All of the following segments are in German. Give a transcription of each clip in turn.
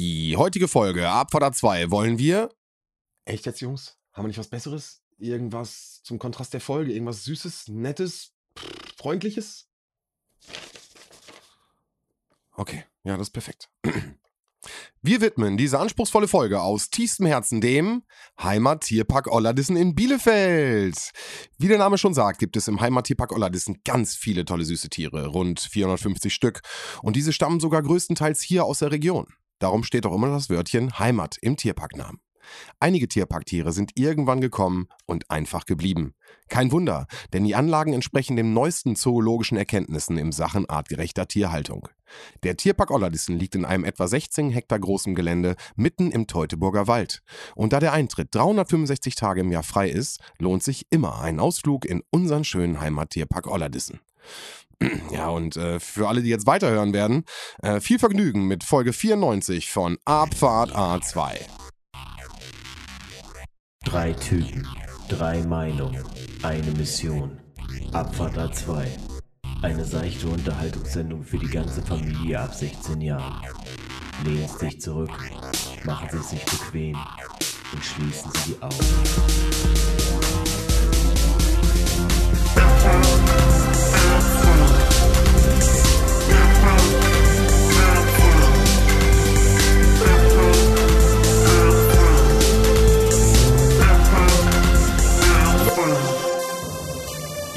Die heutige Folge Abfahrt 2 wollen wir. Echt jetzt, Jungs? Haben wir nicht was Besseres? Irgendwas zum Kontrast der Folge? Irgendwas Süßes, Nettes, Freundliches? Okay, ja, das ist perfekt. Wir widmen diese anspruchsvolle Folge aus tiefstem Herzen dem Heimattierpark Ollerdissen in Bielefeld. Wie der Name schon sagt, gibt es im Heimattierpark Ollerdissen ganz viele tolle süße Tiere, rund 450 Stück. Und diese stammen sogar größtenteils hier aus der Region. Darum steht auch immer das Wörtchen Heimat im Tierparknamen. Einige Tierparktiere sind irgendwann gekommen und einfach geblieben. Kein Wunder, denn die Anlagen entsprechen den neuesten zoologischen Erkenntnissen in Sachen artgerechter Tierhaltung. Der Tierpark Ollerdissen liegt in einem etwa 16 Hektar großen Gelände mitten im Teutoburger Wald. Und da der Eintritt 365 Tage im Jahr frei ist, lohnt sich immer ein Ausflug in unseren schönen Heimattierpark Ollerdissen. Ja, und äh, für alle, die jetzt weiterhören werden, äh, viel Vergnügen mit Folge 94 von Abfahrt A2. Drei Typen, drei Meinungen, eine Mission. Abfahrt A2. Eine seichte Unterhaltungssendung für die ganze Familie ab 16 Jahren. Lehnen Sie sich zurück, machen Sie sich bequem und schließen Sie die Augen.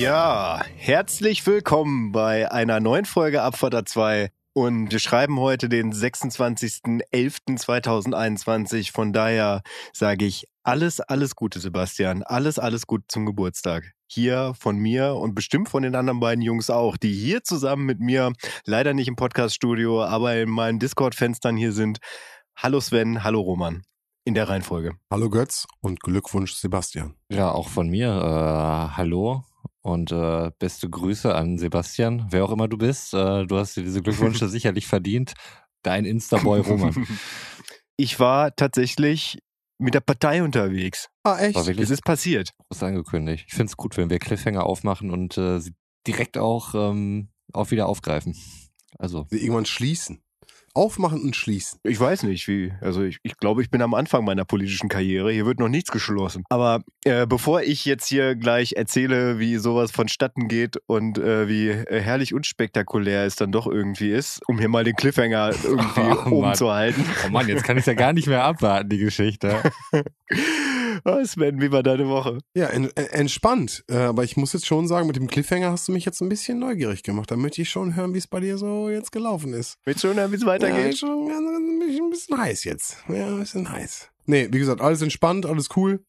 Ja, herzlich willkommen bei einer neuen Folge Abfahrt 2. Und wir schreiben heute den 26.11.2021. Von daher sage ich alles, alles Gute, Sebastian. Alles, alles gut zum Geburtstag. Hier von mir und bestimmt von den anderen beiden Jungs auch, die hier zusammen mit mir, leider nicht im Podcaststudio, aber in meinen Discord-Fenstern hier sind. Hallo Sven, hallo Roman. In der Reihenfolge. Hallo Götz und Glückwunsch Sebastian. Ja, auch von mir. Äh, hallo und äh, beste Grüße an Sebastian, wer auch immer du bist. Äh, du hast dir diese Glückwünsche sicherlich verdient. Dein Instaboy Roman. Ich war tatsächlich mit der Partei unterwegs. Ah, echt? War wirklich Es ist passiert. groß angekündigt. Ich finde es gut, wenn wir Cliffhanger aufmachen und äh, sie direkt auch, ähm, auch wieder aufgreifen. Also, Wir irgendwann schließen. Aufmachen und schließen. Ich weiß nicht, wie. Also ich, ich glaube, ich bin am Anfang meiner politischen Karriere. Hier wird noch nichts geschlossen. Aber äh, bevor ich jetzt hier gleich erzähle, wie sowas vonstatten geht und äh, wie äh, herrlich unspektakulär es dann doch irgendwie ist, um hier mal den Cliffhanger irgendwie Oh, oben Mann. zu halten. oh Mann, jetzt kann ich ja gar nicht mehr abwarten, die Geschichte. Oh, Sven, wie war deine Woche? Ja, en en- entspannt. Äh, aber ich muss jetzt schon sagen, mit dem Cliffhanger hast du mich jetzt ein bisschen neugierig gemacht. Da möchte ich schon hören, wie es bei dir so jetzt gelaufen ist. Willst du schon hören, wie es Ja, weitergeht? ist schon ganz- ein bisschen, ein bisschen heiß jetzt. Ja, ein bisschen heiß. Nee, wie gesagt, alles entspannt, alles cool.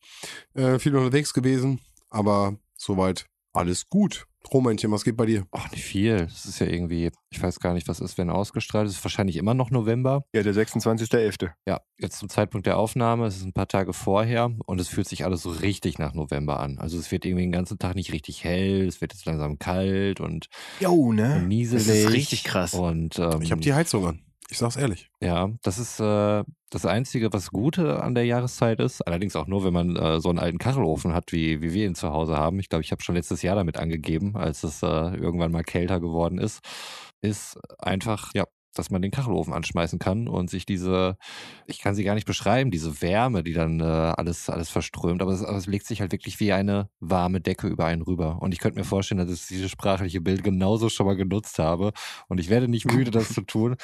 Äh, viel unterwegs gewesen, aber soweit alles gut. Romanchen, was geht bei dir? Ach, nicht viel. Es ist ja irgendwie, ich weiß gar nicht, was ist, wenn ausgestrahlt ist. Es ist wahrscheinlich immer noch November. Ja, der 26.11. Ja, jetzt zum Zeitpunkt der Aufnahme, es ist ein paar Tage vorher und es fühlt sich alles so richtig nach November an. Also es wird irgendwie den ganzen Tag nicht richtig hell, es wird jetzt langsam kalt und Jo, ne? nieselig. Das ist richtig krass. Und ähm, Ich habe die Heizung an. Ich sag's ehrlich. ja, das ist äh, das Einzige, was Gute an der Jahreszeit ist. Allerdings auch nur, wenn man äh, so einen alten Kachelofen hat, wie, wie wir ihn zu Hause haben. Ich glaube, ich habe schon letztes Jahr damit angegeben, als es äh, irgendwann mal kälter geworden ist. Ist einfach, ja, dass man den Kachelofen anschmeißen kann und sich diese, ich kann sie gar nicht beschreiben, diese Wärme, die dann äh, alles, alles verströmt, aber es, aber es legt sich halt wirklich wie eine warme Decke über einen rüber. Und ich könnte mir vorstellen, dass ich dieses sprachliche Bild genauso schon mal genutzt habe. Und ich werde nicht müde, das zu tun.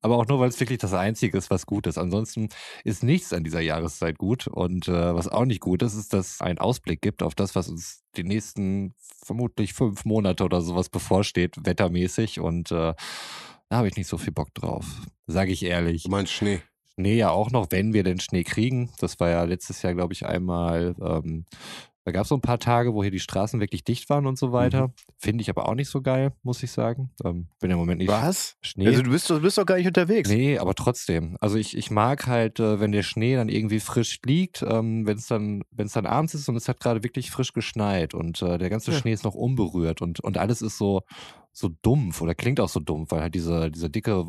Aber auch nur, weil es wirklich das Einzige ist, was gut ist. Ansonsten ist nichts an dieser Jahreszeit gut. Und äh, was auch nicht gut ist, ist, dass es einen Ausblick gibt auf das, was uns die nächsten vermutlich fünf Monate oder sowas bevorsteht, wettermäßig. Und äh, da habe ich nicht so viel Bock drauf. Sage ich ehrlich. Du meinst Schnee. Schnee ja auch noch, wenn wir den Schnee kriegen. Das war ja letztes Jahr, glaube ich, einmal. Ähm, da gab es so ein paar Tage, wo hier die Straßen wirklich dicht waren und so weiter. Finde ich aber auch nicht so geil, muss ich sagen. Ähm, bin ja im Moment nicht Was? Schnee. Also du bist, du bist doch gar nicht unterwegs. Nee, aber trotzdem. Also ich, ich mag halt, äh, wenn der Schnee dann irgendwie frisch liegt, ähm, wenn es dann, wenn es dann abends ist und es hat gerade wirklich frisch geschneit und äh, der ganze Ja. Schnee ist noch unberührt und, und alles ist so, so dumpf oder klingt auch so dumpf, weil halt diese, diese dicke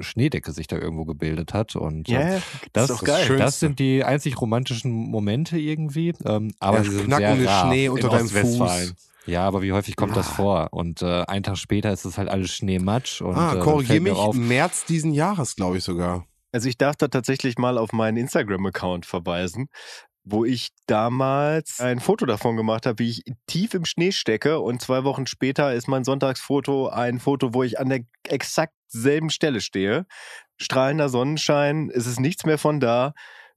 Schneedecke sich da irgendwo gebildet hat. Und äh, Ja, das, ist doch geil. schön. das sind die einzig romantischen Momente irgendwie. Ähm, aber sind knackende Schnee unter deinem. Fuß. Ja, aber wie häufig kommt das Ah. vor? Und äh, einen Tag später ist es halt alles Schneematsch. Und, ah, äh, dann korrigier fällt mir mich. auf, März diesen Jahres, glaube ich sogar. Also ich darf da tatsächlich mal auf meinen Instagram-Account verweisen, wo ich damals ein Foto davon gemacht habe, wie ich tief im Schnee stecke und zwei Wochen später ist mein Sonntagsfoto ein Foto, wo ich an der exakt selben Stelle stehe. Strahlender Sonnenschein, es ist nichts mehr von da.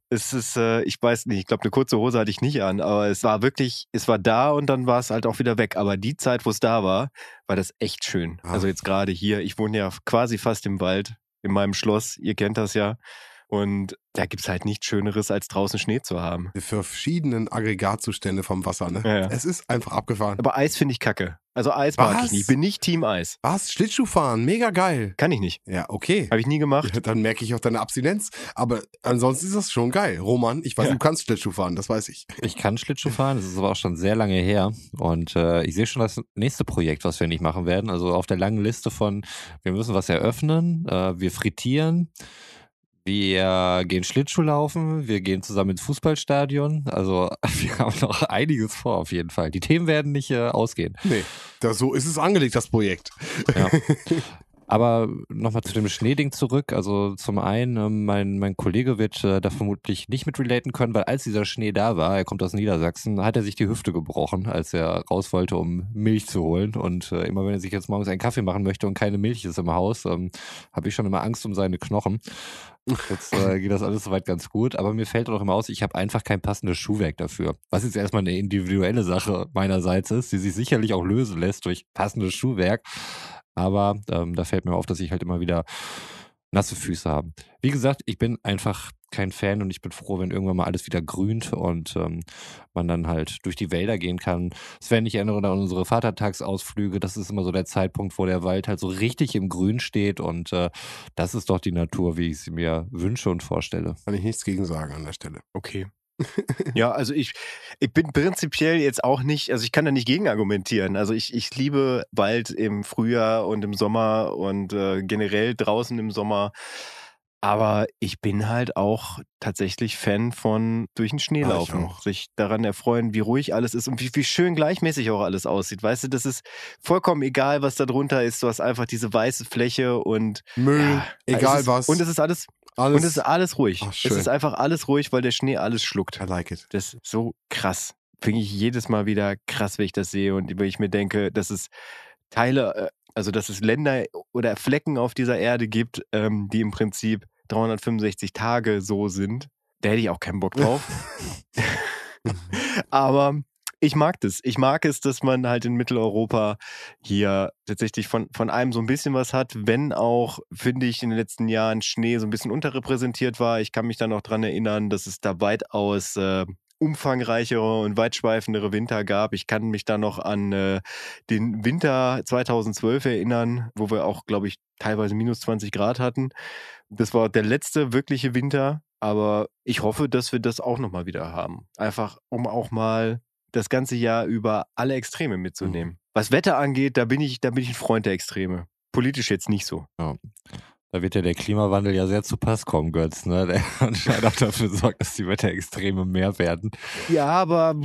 Es ist, äh, ich weiß nicht, ich glaube, eine kurze Hose hatte ich nicht an, aber es war wirklich, es war da und dann war es halt auch wieder weg. Aber die Zeit, wo es da war, war das echt schön. Ah. Also jetzt gerade hier, ich wohne ja quasi fast im Wald, in meinem Schloss, ihr kennt das ja. Und da gibt's halt nichts Schöneres, als draußen Schnee zu haben. Für verschiedenen Aggregatzustände vom Wasser, ne? Ja, ja. Es ist einfach abgefahren. Aber Eis finde ich kacke. Also Eis mag Was? ich nicht. Ich bin nicht Team Eis. Was? Schlittschuhfahren, mega geil. Kann ich nicht. Ja, okay. Habe ich nie gemacht. Ja, dann merke ich auch deine Abstinenz. Aber ansonsten ist das schon geil. Roman, ich weiß, Ja. du kannst Schlittschuh fahren, das weiß ich. Ich kann Schlittschuh fahren, das ist aber auch schon sehr lange her. Und äh, ich sehe schon das nächste Projekt, was wir nicht machen werden. Also auf der langen Liste von, wir müssen was eröffnen, äh, wir frittieren, wir gehen Schlittschuh laufen, wir gehen zusammen ins Fußballstadion. Also wir haben noch einiges vor auf jeden Fall. Die Themen werden nicht äh, ausgehen. Nee, da, so ist es angelegt, das Projekt. Ja. Aber nochmal zu dem Schneeding zurück. Also zum einen, ähm, mein, mein Kollege wird äh, da vermutlich nicht mit relaten können, weil als dieser Schnee da war, er kommt aus Niedersachsen, hat er sich die Hüfte gebrochen, als er raus wollte, um Milch zu holen. Und äh, immer wenn er sich jetzt morgens einen Kaffee machen möchte und keine Milch ist im Haus, ähm, habe ich schon immer Angst um seine Knochen. Jetzt äh, geht das alles soweit ganz gut, aber mir fällt auch immer aus, ich habe einfach kein passendes Schuhwerk dafür. Was jetzt erstmal eine individuelle Sache meinerseits ist, die sich sicherlich auch lösen lässt durch passendes Schuhwerk. Aber ähm, da fällt mir auf, dass ich halt immer wieder nasse Füße habe. Wie gesagt, ich bin einfach kein Fan und ich bin froh, wenn irgendwann mal alles wieder grünt und ähm, man dann halt durch die Wälder gehen kann. Sven, ich erinnere an unsere Vatertagsausflüge. Das ist immer so der Zeitpunkt, wo der Wald halt so richtig im Grün steht und äh, das ist doch die Natur, wie ich sie mir wünsche und vorstelle. Kann ich nichts gegen sagen an der Stelle. Okay. ja, also ich, ich bin prinzipiell jetzt auch nicht, also ich kann da nicht gegen argumentieren. Also ich, ich liebe Wald im Frühjahr und im Sommer und äh, generell draußen im Sommer. Aber ich bin halt auch tatsächlich Fan von durch den Schnee Ah, laufen, auch. sich daran erfreuen, wie ruhig alles ist und wie, wie schön gleichmäßig auch alles aussieht. Weißt du, das ist vollkommen egal, was da drunter ist. Du hast einfach diese weiße Fläche und Müll, ja, egal ist, was. Und es ist alles, alles. und es ist alles ruhig. Ach, es ist einfach alles ruhig, weil der Schnee alles schluckt. I like it. Das ist so krass. Finde ich jedes Mal wieder krass, wenn ich das sehe und wenn ich mir denke, dass es Teile, äh, also dass es Länder oder Flecken auf dieser Erde gibt, ähm, die im Prinzip 365 Tage so sind. Da hätte ich auch keinen Bock drauf. Aber ich mag das. Ich mag es, dass man halt in Mitteleuropa hier tatsächlich von, von allem so ein bisschen was hat, wenn auch, finde ich, in den letzten Jahren Schnee so ein bisschen unterrepräsentiert war. Ich kann mich da noch dran erinnern, dass es da weitaus äh, umfangreichere und weitschweifendere Winter gab. Ich kann mich da noch an äh, den Winter 2012 erinnern, wo wir auch, glaube ich, teilweise minus 20 Grad hatten. Das war der letzte wirkliche Winter, aber ich hoffe, dass wir das auch nochmal wieder haben. Einfach, um auch mal das ganze Jahr über alle Extreme mitzunehmen. Was Wetter angeht, da bin ich, da bin ich ein Freund der Extreme. Politisch jetzt nicht so. Da wird ja der Klimawandel ja sehr zu Pass kommen, Götz, ne? Der anscheinend auch dafür sorgt, dass die Wetterextreme mehr werden. Ja, aber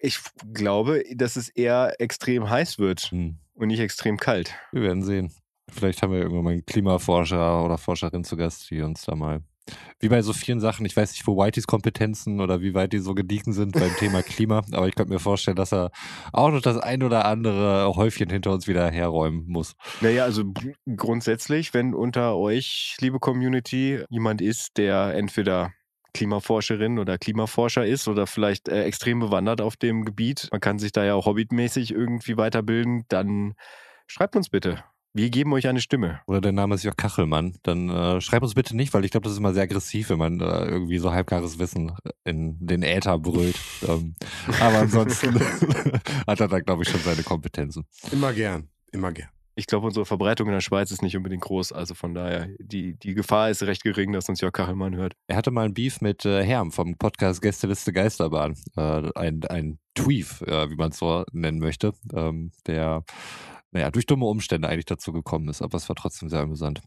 ich glaube, dass es eher extrem heiß wird Hm. und nicht extrem kalt. Wir werden sehen. Vielleicht haben wir irgendwann mal einen Klimaforscher oder Forscherin zu Gast, die uns da mal. Wie bei so vielen Sachen, ich weiß nicht, wo Whiteys Kompetenzen oder wie weit die so gediegen sind beim Thema Klima, aber ich könnte mir vorstellen, dass er auch noch das ein oder andere Häufchen hinter uns wieder herräumen muss. Naja, also grundsätzlich, wenn unter euch, liebe Community, jemand ist, der entweder Klimaforscherin oder Klimaforscher ist oder vielleicht äh, extrem bewandert auf dem Gebiet, man kann sich da ja auch hobbymäßig irgendwie weiterbilden, dann schreibt uns bitte. Wir geben euch eine Stimme. Oder der Name ist Jörg Kachelmann, dann äh, schreib uns bitte nicht, weil ich glaube, das ist immer sehr aggressiv, wenn man äh, irgendwie so halbgares Wissen in den Äther brüllt. ähm, aber ansonsten hat er da, glaube ich, schon seine Kompetenzen. Immer gern. Immer gern. Ich glaube, unsere Verbreitung in der Schweiz ist nicht unbedingt groß, also von daher, die, die Gefahr ist recht gering, dass uns Jörg Kachelmann hört. Er hatte mal ein Beef mit äh, Herm vom Podcast Gästeliste Geisterbahn. Äh, ein, ein Tweef, äh, wie man es so nennen möchte, ähm, der naja, durch dumme Umstände eigentlich dazu gekommen ist, aber es war trotzdem sehr amüsant.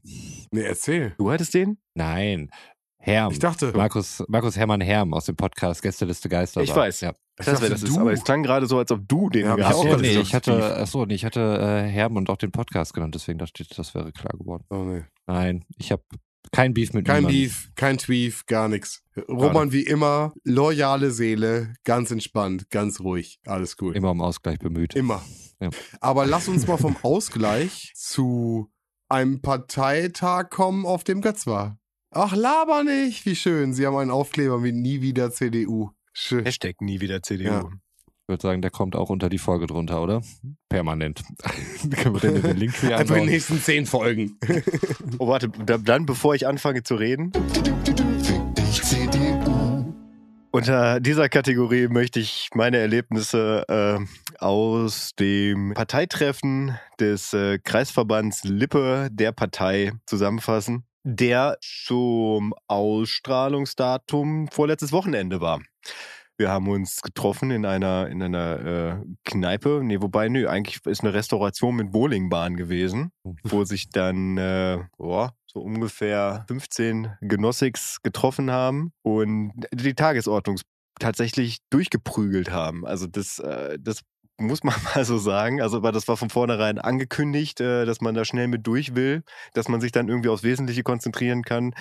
Nee, erzähl. Du hattest den? Nein, Herm. Ich dachte, Markus, Markus Hermann Herm aus dem Podcast Gästeliste Geisterbahn. Ich weiß. Ja. ich Das, dachte, das ist. du. Aber es klang gerade so, als ob du den Ja, hab ich gehabt hättest. nee, ich hatte, achso, nee, ich hatte äh, Herm und auch den Podcast genannt, deswegen dachte ich, das wäre klar geworden. Oh, nee. Nein, ich habe Kein Beef mit Kein niemandem. Beef, kein Tweef, gar nichts. Roman wie immer, loyale Seele, ganz entspannt, ganz ruhig, alles cool. Immer um Ausgleich bemüht. Immer. Ja. Aber lass uns mal vom Ausgleich zu einem Parteitag kommen, auf dem Götz war. Ach, laber nicht. Wie schön. Sie haben einen Aufkleber mit nie wieder CDU. Schön. Hashtag nie wieder CDU. Ja. Ich würde sagen, der kommt auch unter die Folge drunter, oder? Permanent. Können wir denn den Linktree Einfach in den nächsten zehn Folgen. Oh, warte, da, dann, bevor ich anfange zu reden, unter dieser Kategorie möchte ich meine Erlebnisse äh, aus dem Parteitreffen des äh, Kreisverbands Lippe der Partei zusammenfassen, der zum Ausstrahlungsdatum vorletztes Wochenende war. Wir haben uns getroffen in einer, in einer äh, Kneipe. Nee, wobei, nö, eigentlich ist eine Restauration mit Bowlingbahn gewesen, wo sich dann äh, boah, so ungefähr 15 Genossics getroffen haben und die Tagesordnung tatsächlich durchgeprügelt haben. Also das, äh, das muss man mal so sagen. Also, aber das war von vornherein angekündigt, äh, dass man da schnell mit durch will, dass man sich dann irgendwie aufs Wesentliche konzentrieren kann.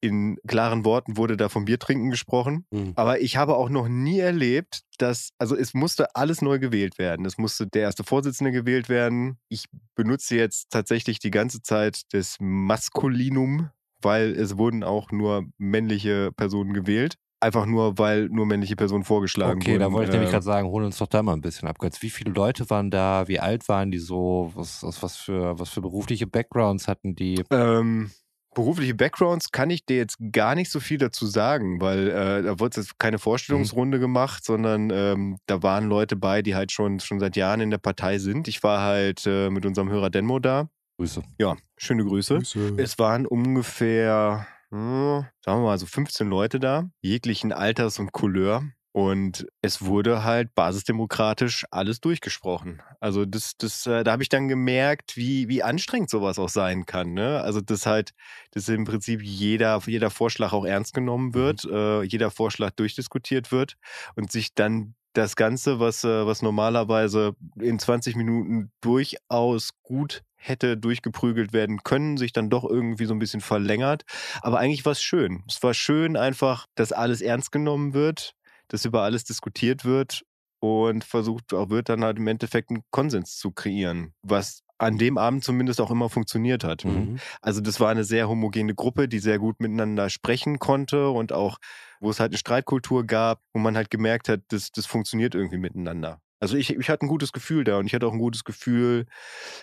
In klaren Worten wurde da vom Biertrinken gesprochen. Mhm. Aber ich habe auch noch nie erlebt, dass, also es musste alles neu gewählt werden. Es musste der erste Vorsitzende gewählt werden. Ich benutze jetzt tatsächlich die ganze Zeit das Maskulinum, weil es wurden auch nur männliche Personen gewählt. Einfach nur, weil nur männliche Personen vorgeschlagen Okay, wurden. da wollte ich nämlich Äh, gerade sagen, hol uns doch da mal ein bisschen ab. Götz. Wie viele Leute waren da? Wie alt waren die so? Was, was, was, für, was für berufliche Backgrounds hatten die? Ähm, berufliche Backgrounds kann ich dir jetzt gar nicht so viel dazu sagen, weil äh, da wurde jetzt keine Vorstellungsrunde gemacht, sondern ähm, da waren Leute bei, die halt schon, schon seit Jahren in der Partei sind. Ich war halt äh, mit unserem Hörer Denmo da. Grüße. Ja, schöne Grüße. Grüße. Es waren ungefähr, sagen wir mal, so 15 Leute da, jeglichen Alters und Couleur. Und es wurde halt basisdemokratisch alles durchgesprochen. Also das, das, äh, da habe ich dann gemerkt, wie, wie anstrengend sowas auch sein kann. Ne? Also das halt, dass im Prinzip jeder, jeder Vorschlag auch ernst genommen wird, äh, jeder Vorschlag durchdiskutiert wird und sich dann das Ganze, was, äh, was normalerweise in 20 Minuten durchaus gut hätte durchgeprügelt werden können, sich dann doch irgendwie so ein bisschen verlängert. Aber eigentlich war es schön. Es war schön einfach, dass alles ernst genommen wird, dass über alles diskutiert wird und versucht auch wird dann halt im Endeffekt einen Konsens zu kreieren, was an dem Abend zumindest auch immer funktioniert hat. Mhm. Also das war eine sehr homogene Gruppe, die sehr gut miteinander sprechen konnte und auch, wo es halt eine Streitkultur gab, wo man halt gemerkt hat, das, das funktioniert irgendwie miteinander. Also ich, ich hatte ein gutes Gefühl da und ich hatte auch ein gutes Gefühl,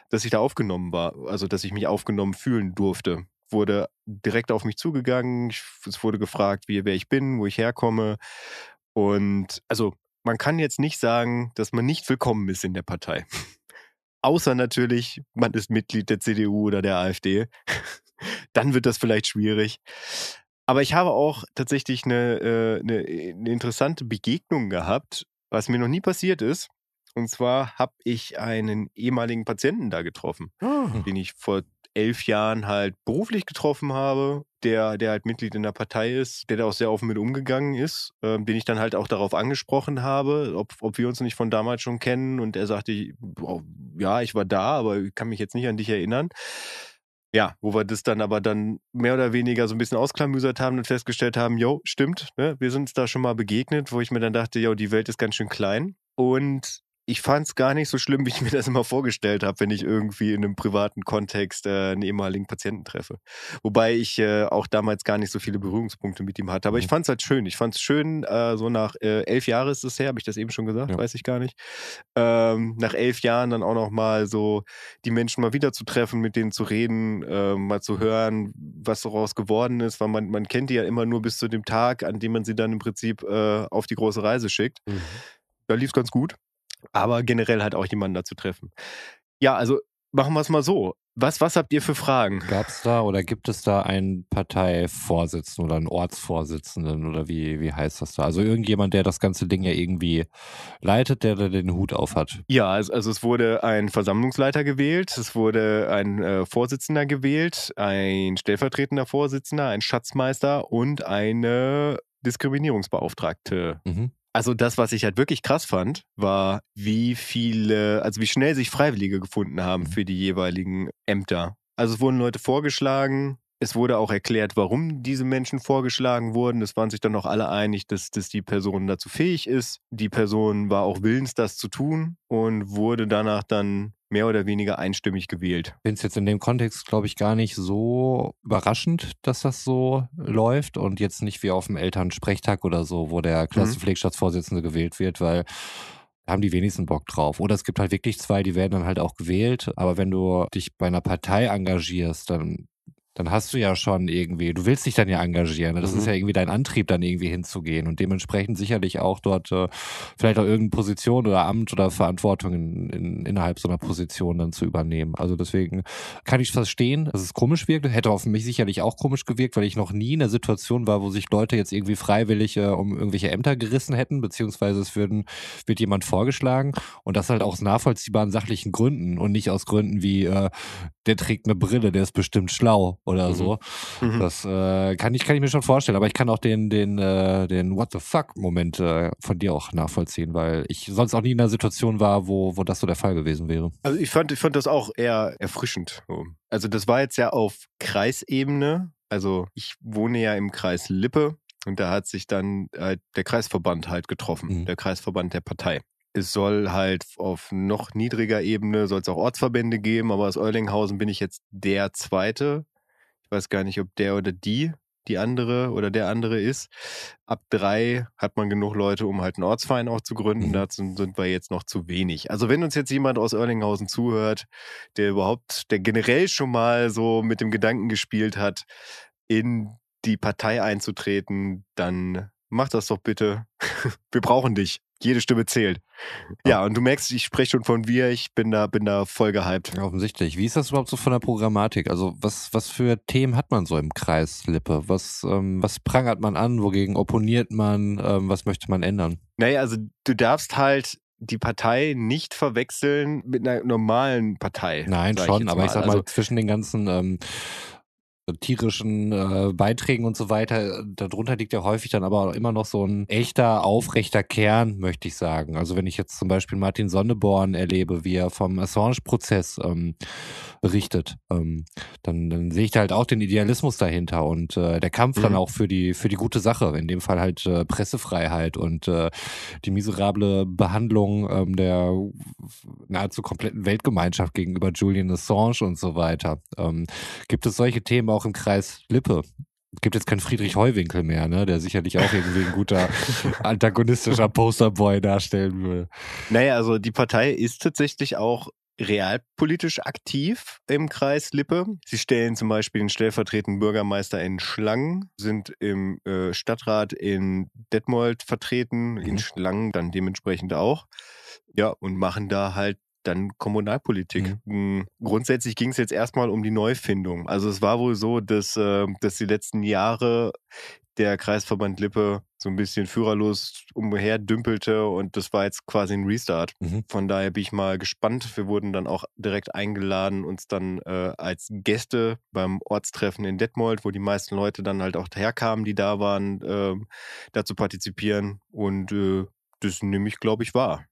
dass ich da aufgenommen war, also dass ich mich aufgenommen fühlen durfte. Wurde direkt auf mich zugegangen, ich, es wurde gefragt, wie, wer ich bin, wo ich herkomme. Und also man kann jetzt nicht sagen, dass man nicht willkommen ist in der Partei. Außer natürlich, man ist Mitglied der CDU oder der AfD. Dann wird das vielleicht schwierig. Aber ich habe auch tatsächlich eine, äh, eine, eine interessante Begegnung gehabt, was mir noch nie passiert ist. Und zwar habe ich einen ehemaligen Patienten da getroffen, Ah. den ich vor elf Jahren halt beruflich getroffen habe, der, der halt Mitglied in der Partei ist, der da auch sehr offen mit umgegangen ist, ähm, den ich dann halt auch darauf angesprochen habe, ob, ob wir uns nicht von damals schon kennen. Und er sagte, oh, ja, ich war da, aber ich kann mich jetzt nicht an dich erinnern. Ja, wo wir das dann aber dann mehr oder weniger so ein bisschen ausklamüsert haben und festgestellt haben, jo, stimmt, ne, wir sind uns da schon mal begegnet, wo ich mir dann dachte, jo, die Welt ist ganz schön klein. Und ich fand es gar nicht so schlimm, wie ich mir das immer vorgestellt habe, wenn ich irgendwie in einem privaten Kontext äh, einen ehemaligen Patienten treffe. Wobei ich äh, auch damals gar nicht so viele Berührungspunkte mit ihm hatte. Aber ich fand es halt schön. Ich fand es schön, äh, so nach äh, elf Jahren ist es her, habe ich das eben schon gesagt, Ja. weiß ich gar nicht. Ähm, nach elf Jahren dann auch noch mal so die Menschen mal wieder zu treffen, mit denen zu reden, äh, mal zu hören, was daraus geworden ist, weil man, man kennt die ja immer nur bis zu dem Tag, an dem man sie dann im Prinzip äh, auf die große Reise schickt. Mhm. Da lief es ganz gut. Aber generell halt auch jemanden da zu treffen. Ja, also machen wir es mal so. Was, was habt ihr für Fragen? Gab es da oder gibt es da einen Parteivorsitzenden oder einen Ortsvorsitzenden oder wie, wie heißt das da? Also irgendjemand, der das ganze Ding ja irgendwie leitet, der da den Hut auf hat. Ja, also, also es wurde ein Versammlungsleiter gewählt, es wurde ein äh, Vorsitzender gewählt, ein stellvertretender Vorsitzender, ein Schatzmeister und eine Diskriminierungsbeauftragte. Mhm. Also das, was ich halt wirklich krass fand, war, wie viele, also wie schnell sich Freiwillige gefunden haben für die jeweiligen Ämter. Also es wurden Leute vorgeschlagen, Es wurde auch erklärt, warum diese Menschen vorgeschlagen wurden. Es waren sich dann auch alle einig, dass, dass die Person dazu fähig ist. Die Person war auch willens, das zu tun und wurde danach dann mehr oder weniger einstimmig gewählt. Ich finde es jetzt in dem Kontext, glaube ich, gar nicht so überraschend, dass das so läuft und jetzt nicht wie auf dem Elternsprechtag oder so, wo der Klassenpflegschaftsvorsitzende gewählt wird, weil da haben die wenigsten Bock drauf. Oder es gibt halt wirklich zwei, die werden dann halt auch gewählt. Aber wenn du dich bei einer Partei engagierst, dann dann hast du ja schon irgendwie, du willst dich dann ja engagieren. Das Mhm. ist ja irgendwie dein Antrieb, dann irgendwie hinzugehen und dementsprechend sicherlich auch dort äh, vielleicht auch irgendeine Position oder Amt oder Verantwortung in, in, innerhalb so einer Position dann zu übernehmen. Also deswegen kann ich verstehen, dass es komisch wirkt. Hätte auf mich sicherlich auch komisch gewirkt, weil ich noch nie in der Situation war, wo sich Leute jetzt irgendwie freiwillig äh, um irgendwelche Ämter gerissen hätten, beziehungsweise es würden, wird jemand vorgeschlagen und das halt aus nachvollziehbaren sachlichen Gründen und nicht aus Gründen wie, äh, der trägt eine Brille, der ist bestimmt schlau oder Mhm. so. Mhm. Das äh, kann ich kann ich mir schon vorstellen, aber ich kann auch den den äh, den What the fuck Moment äh, von dir auch nachvollziehen, weil ich sonst auch nie in einer Situation war, wo wo das so der Fall gewesen wäre. Also ich fand, ich fand das auch eher erfrischend. so. Also das war jetzt ja auf Kreisebene. Also ich wohne ja im Kreis Lippe und da hat sich dann halt der Kreisverband halt getroffen, Mhm. der Kreisverband der Partei. Es soll halt auf noch niedriger Ebene, soll es auch Ortsverbände geben, aber aus Erlinghausen bin ich jetzt der Zweite. Ich weiß gar nicht, ob der oder die die andere oder der andere ist. Ab drei hat man genug Leute, um halt einen Ortsverein auch zu gründen. Mhm. Dazu sind wir jetzt noch zu wenig. Also wenn uns jetzt jemand aus Erlinghausen zuhört, der überhaupt, der generell schon mal so mit dem Gedanken gespielt hat, in die Partei einzutreten, dann mach das doch bitte. Wir brauchen dich. Jede Stimme zählt. Ja, und du merkst, ich spreche schon von wir, ich bin da, bin da voll gehypt. Ja, offensichtlich. Wie ist das überhaupt so von der Programmatik? Also was was für Themen hat man so im Kreis Lippe? Was ähm, was prangert man an? Wogegen opponiert man? Ähm, was möchte man ändern? Naja, also du darfst halt die Partei nicht verwechseln mit einer normalen Partei. Nein, schon, jetzt aber ich sag mal, Also, zwischen den ganzen ähm, tierischen äh, Beiträgen und so weiter, darunter liegt ja häufig dann aber auch immer noch so ein echter, aufrechter Kern, möchte ich sagen. Also wenn ich jetzt zum Beispiel Martin Sonneborn erlebe, wie er vom Assange-Prozess ähm, berichtet, ähm, dann, dann sehe ich da halt auch den Idealismus dahinter und äh, der Kampf dann Mhm. auch für die für die gute Sache, in dem Fall halt äh, Pressefreiheit und äh, die miserable Behandlung ähm, der nahezu kompletten Weltgemeinschaft gegenüber Julian Assange und so weiter. Ähm, gibt es solche Themen auch im Kreis Lippe? Gibt jetzt keinen Friedrich Heuwinkel mehr, ne? der sicherlich auch irgendwie ein guter antagonistischer Posterboy darstellen würde. naja, also die Partei ist tatsächlich auch realpolitisch aktiv im Kreis Lippe. Sie stellen zum Beispiel den stellvertretenden Bürgermeister in Schlangen, sind im äh, Stadtrat in Detmold vertreten, in Mhm. Schlangen dann dementsprechend auch. Ja, und machen da halt dann Kommunalpolitik. Mhm. Grundsätzlich ging es jetzt erstmal um die Neufindung. Also es war wohl so, dass, äh, dass die letzten Jahre der Kreisverband Lippe so ein bisschen führerlos umher dümpelte und das war jetzt quasi ein Restart. Mhm. Von daher bin ich mal gespannt. Wir wurden dann auch direkt eingeladen, uns dann äh, als Gäste beim Ortstreffen in Detmold, wo die meisten Leute dann halt auch herkamen, die da waren, ähm, da zu partizipieren. Und äh, das nehme ich, glaube ich, wahr.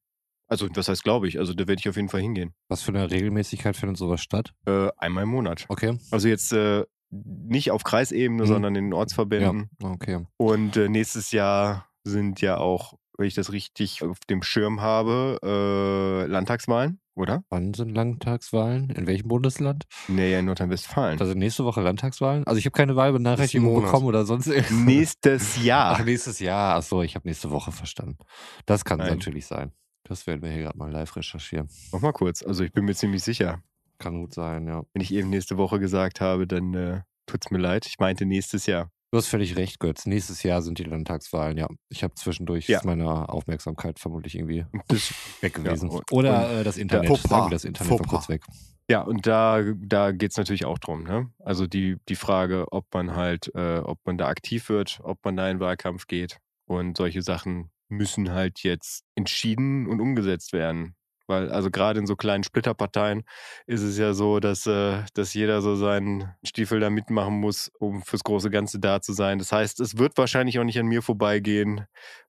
Also, das heißt, glaube ich. Also, da werde ich auf jeden Fall hingehen. Was für eine Regelmäßigkeit findet sowas statt? Äh, einmal im Monat. Okay. Also jetzt äh, nicht auf Kreisebene, Mhm. sondern in den Ja, Ortsverbänden. okay. Und äh, nächstes Jahr sind ja auch, wenn ich das richtig auf dem Schirm habe, äh, Landtagswahlen, oder? Wann sind Landtagswahlen? In welchem Bundesland? Nee, ja, in Nordrhein-Westfalen. Also nächste Woche Landtagswahlen? Also ich habe keine Wahlbenachrichtigung bekommen oder sonst irgendwas. Nächstes Jahr. Ach, nächstes Jahr. Ach so, ich habe nächste Woche verstanden. Das kann Nein. natürlich sein. Das werden wir hier gerade mal live recherchieren. Noch mal kurz. Also ich bin mir ziemlich sicher. Kann gut sein, ja. Wenn ich eben nächste Woche gesagt habe, dann äh, tut's mir leid. Ich meinte nächstes Jahr. Du hast völlig recht, Götz. Nächstes Jahr sind die Landtagswahlen, ja. Ich habe zwischendurch Ja. meine Aufmerksamkeit vermutlich irgendwie Das, weg gewesen. und- Oder äh, das Internet. Fauxpas. Sagen wir das Internet war Fauxpas. kurz weg. ja, und da, da geht's natürlich auch drum. Ne? Also die, die Frage, ob man halt, äh, ob man da aktiv wird, ob man da in den Wahlkampf geht. Und solche Sachen müssen halt jetzt entschieden und umgesetzt werden. Weil, also gerade in so kleinen Splitterparteien ist es ja so, dass, äh, dass jeder so seinen Stiefel da mitmachen muss, um fürs große Ganze da zu sein. Das heißt, es wird wahrscheinlich auch nicht an mir vorbeigehen,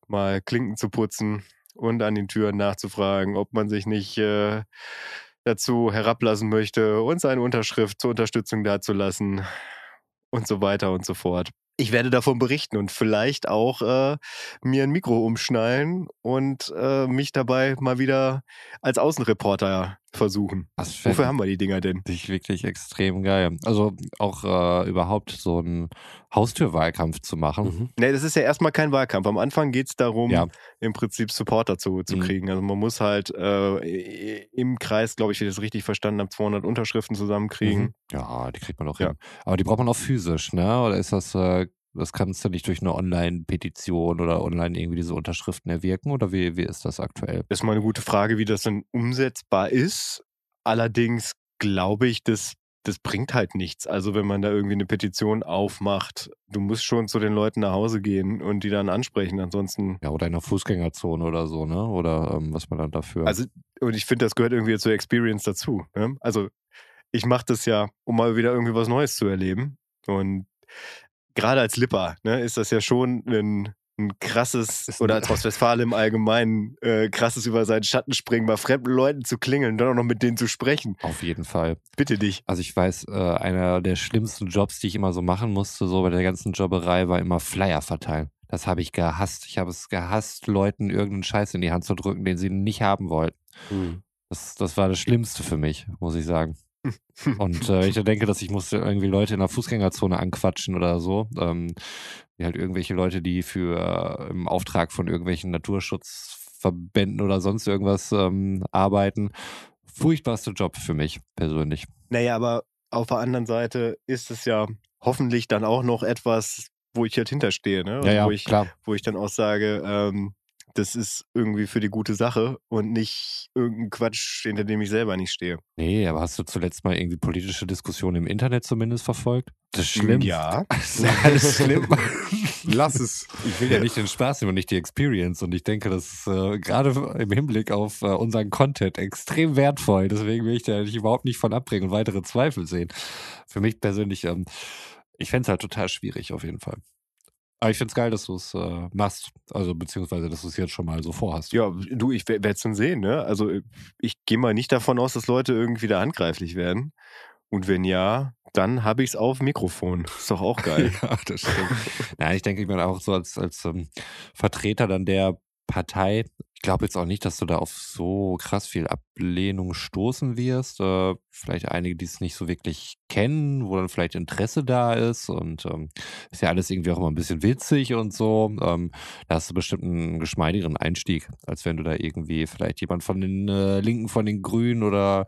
mal Klinken zu putzen und an den Türen nachzufragen, ob man sich nicht äh, dazu herablassen möchte und seine Unterschrift zur Unterstützung dazulassen. und so weiter und so fort. Ich werde davon berichten und vielleicht auch äh, mir ein Mikro umschnallen und äh, mich dabei mal wieder als Außenreporter versuchen. Wofür haben wir die Dinger denn? ich wirklich extrem geil. Also auch äh, überhaupt so einen Haustürwahlkampf zu machen. Mhm. Nee, das ist ja erstmal kein Wahlkampf. Am Anfang geht's darum, Ja. im Prinzip Supporter zu, zu Mhm. kriegen. Also man muss halt äh, im Kreis, glaube ich, wenn ich das richtig verstanden habe, 200 Unterschriften zusammenkriegen. Mhm. Ja, die kriegt man auch Ja. hin. Aber die braucht man auch physisch, ne? Oder ist das, äh, das kannst du nicht durch eine Online-Petition oder online irgendwie diese Unterschriften erwirken? Oder wie, wie ist das aktuell? Das ist mal eine gute Frage, wie das dann umsetzbar ist. Allerdings glaube ich, das, das bringt halt nichts. Also wenn man da irgendwie eine Petition aufmacht, du musst schon zu den Leuten nach Hause gehen und die dann ansprechen. Ansonsten, Ja, oder in einer Fußgängerzone oder so, ne? Oder ähm, was man dann dafür. also, und ich finde, das gehört irgendwie zur Experience dazu. Ne? Also ich mache das ja, um mal wieder irgendwie was Neues zu erleben. Und gerade als Lipper ne, ist das ja schon ein, ein krasses, oder als Ostwestfale im Allgemeinen, äh, krasses über seinen Schatten springen, bei fremden Leuten zu klingeln, dann auch noch mit denen zu sprechen. auf jeden Fall. Bitte dich. Also ich weiß, äh, einer der schlimmsten Jobs, die ich immer so machen musste, so bei der ganzen Jobberei, war immer Flyer verteilen. Das habe ich gehasst. Ich habe es gehasst, Leuten irgendeinen Scheiß in die Hand zu drücken, den sie nicht haben wollten. Mhm. Das, das war das Schlimmste für mich, muss ich sagen. Und äh, wenn ich denke, dass ich musste irgendwie Leute in der Fußgängerzone anquatschen oder so, ähm, wie halt irgendwelche Leute, die für äh, im Auftrag von irgendwelchen Naturschutzverbänden oder sonst irgendwas ähm, arbeiten. Furchtbarste Job für mich persönlich. Naja, aber auf der anderen Seite ist es ja hoffentlich dann auch noch etwas, wo ich halt hinterstehe, ne? Ja, ja, wo, ich, klar. wo ich dann auch sage, ähm, das ist irgendwie für die gute Sache und nicht irgendein Quatsch, hinter dem ich selber nicht stehe. Nee, aber hast du zuletzt mal irgendwie politische Diskussionen im Internet zumindest verfolgt? Das ist schlimm. Ja. Das ist alles schlimm. Lass es. Ich will ja nicht den Spaß nehmen und nicht die Experience. Und ich denke, das ist äh, gerade im Hinblick auf äh, unseren Content extrem wertvoll. Deswegen will ich da überhaupt nicht von abbringen und weitere Zweifel sehen. Für mich persönlich, ähm, ich fände es halt total schwierig auf jeden Fall. Aber ich finde es geil, dass du es äh, machst. Also beziehungsweise, dass du es jetzt schon mal so vorhast. Ja, du, ich werde es dann sehen, ne? Also ich gehe mal nicht davon aus, dass Leute irgendwie da handgreiflich werden. Und wenn ja, dann habe ich es auf Mikrofon. Ist doch auch geil. Ja, das stimmt. Nein, ich denke, ich meine auch so als, als ähm, Vertreter dann der Partei. Ich glaube jetzt auch nicht, dass du da auf so krass viel Ablehnung stoßen wirst. Äh, vielleicht einige, die es nicht so wirklich kennen, wo dann vielleicht Interesse da ist und ähm, ist ja alles irgendwie auch immer ein bisschen witzig und so. Ähm, da hast du bestimmt einen geschmeidigeren Einstieg, als wenn du da irgendwie vielleicht jemand von den äh, Linken, von den Grünen oder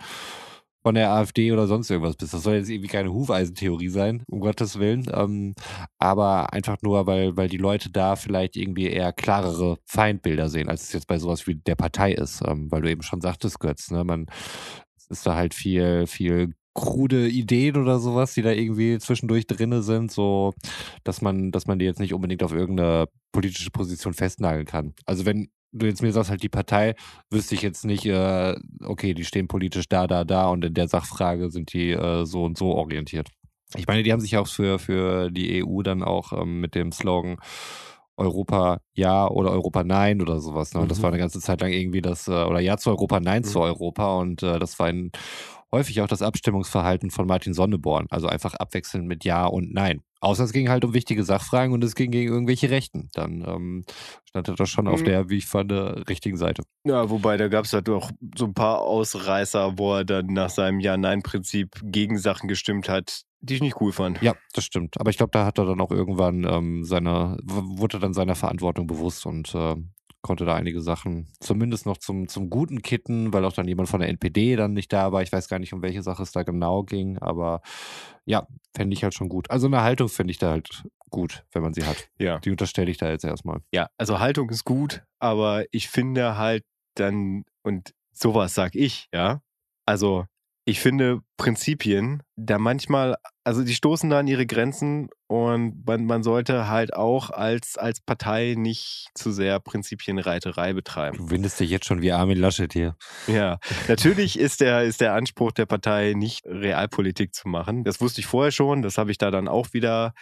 von der AfD oder sonst irgendwas bist. Das soll jetzt irgendwie keine Hufeisentheorie sein, um Gottes Willen. Ähm, aber einfach nur, weil, weil die Leute da vielleicht irgendwie eher klarere Feindbilder sehen, als es jetzt bei sowas wie der Partei ist. Ähm, weil du eben schon sagtest, Götz, ne? Man ist da halt viel, viel krude Ideen oder sowas, die da irgendwie zwischendurch drinne sind, so dass man, dass man die jetzt nicht unbedingt auf irgendeine politische Position festnageln kann. Also wenn du jetzt mir sagst, halt die Partei, wüsste ich jetzt nicht, äh, okay, die stehen politisch da, da, da und in der Sachfrage sind die äh, so und so orientiert. Ich meine, die haben sich auch für, für die EU dann auch ähm, mit dem Slogan Europa ja oder Europa nein oder sowas. Ne? Und das Mhm. war eine ganze Zeit lang irgendwie das, äh, oder ja zu Europa, nein zu Mhm. Europa. Und äh, das war ein, häufig auch das Abstimmungsverhalten von Martin Sonneborn. Also einfach abwechselnd mit Ja und Nein. Außer es ging halt um wichtige Sachfragen und es ging gegen irgendwelche Rechten. Dann ähm, stand er doch schon auf Mhm. der, wie ich fand, äh, richtigen Seite. Ja, wobei da gab es halt auch so ein paar Ausreißer, wo er dann nach seinem Ja-Nein-Prinzip gegen Sachen gestimmt hat, die ich nicht cool fand. Ja, das stimmt. Aber ich glaube, da hat er dann auch irgendwann ähm, seiner, wurde dann seiner Verantwortung bewusst und äh, konnte da einige Sachen zumindest noch zum, zum Guten kitten, weil auch dann jemand von der NPD dann nicht da war. Ich weiß gar nicht, um welche Sache es da genau ging, aber ja, fände ich halt schon gut. Also eine Haltung finde ich da halt gut, wenn man sie hat. Ja. Die unterstelle ich da jetzt erstmal. Ja, also Haltung ist gut, aber ich finde halt dann, und sowas sag ich, ja, also ich finde Prinzipien da manchmal, also die stoßen da an ihre Grenzen und man, man sollte halt auch als, als Partei nicht zu sehr Prinzipienreiterei betreiben. Du windest dich jetzt schon wie Armin Laschet hier. Ja, natürlich ist der, ist der Anspruch der Partei nicht Realpolitik zu machen. Das wusste ich vorher schon, das habe ich da dann auch wieder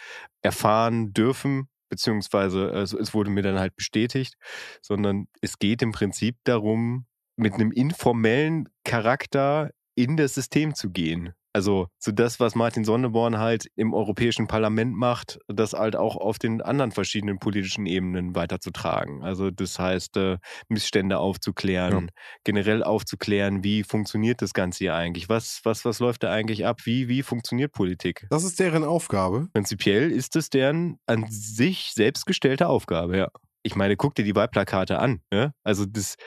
erfahren dürfen, beziehungsweise äh, es, es wurde mir dann halt bestätigt, sondern es geht im Prinzip darum, mit einem informellen Charakter in das System zu gehen. Also so das, was Martin Sonneborn halt im Europäischen Parlament macht, das halt auch auf den anderen verschiedenen politischen Ebenen weiterzutragen. Also das heißt, äh, Missstände aufzuklären, generell aufzuklären, wie funktioniert das Ganze hier eigentlich? Was, was, was läuft da eigentlich ab? Wie, wie funktioniert Politik? Das ist deren Aufgabe. Prinzipiell ist es deren an sich selbst gestellte Aufgabe, ja. Ich meine, guck dir die Wahlplakate an. Ne? Also das,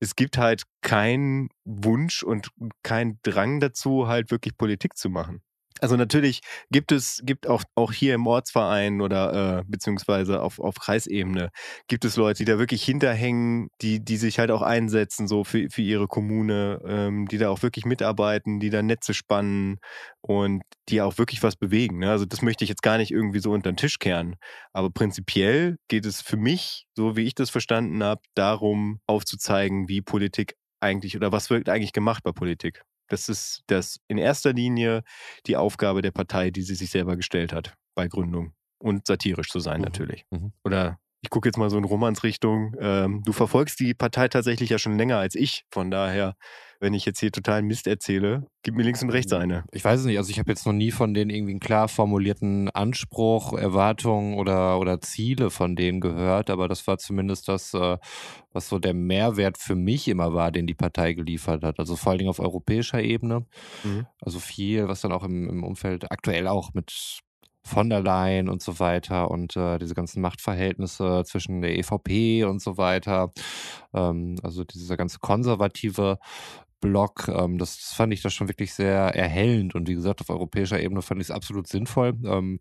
es gibt halt keinen Wunsch und keinen Drang dazu, halt wirklich Politik zu machen. Also natürlich gibt es, gibt auch, auch hier im Ortsverein oder äh, beziehungsweise auf, auf Kreisebene, gibt es Leute, die da wirklich hinterhängen, die, die sich halt auch einsetzen, so für, für ihre Kommune, ähm, die da auch wirklich mitarbeiten, die da Netze spannen und die auch wirklich was bewegen. Ne? Also das möchte ich jetzt gar nicht irgendwie so unter den Tisch kehren. Aber prinzipiell geht es für mich, so wie ich das verstanden habe, darum aufzuzeigen, wie Politik eigentlich oder was wird eigentlich gemacht bei Politik. Das ist das in erster Linie die Aufgabe der Partei, die sie sich selber gestellt hat bei Gründung. Und satirisch zu sein Mhm. natürlich. Mhm. Oder ich gucke jetzt mal so in Romans Richtung. Ähm, du verfolgst die Partei tatsächlich ja schon länger als ich. Von daher, wenn ich jetzt hier totalen Mist erzähle, gib mir links und rechts eine. Ich weiß es nicht, also ich habe jetzt noch nie von denen irgendwie einen klar formulierten Anspruch, Erwartungen oder, oder Ziele von denen gehört, aber das war zumindest das, äh, was so der Mehrwert für mich immer war, den die Partei geliefert hat. Also vor allen Dingen auf europäischer Ebene. Mhm. Also viel, was dann auch im, im Umfeld aktuell auch mit von der Leyen und so weiter und äh, diese ganzen Machtverhältnisse zwischen der EVP und so weiter. Ähm, also dieser ganze konservative Block, ähm, das, das fand ich da schon wirklich sehr erhellend und wie gesagt, auf europäischer Ebene fand ich es absolut sinnvoll. Ähm,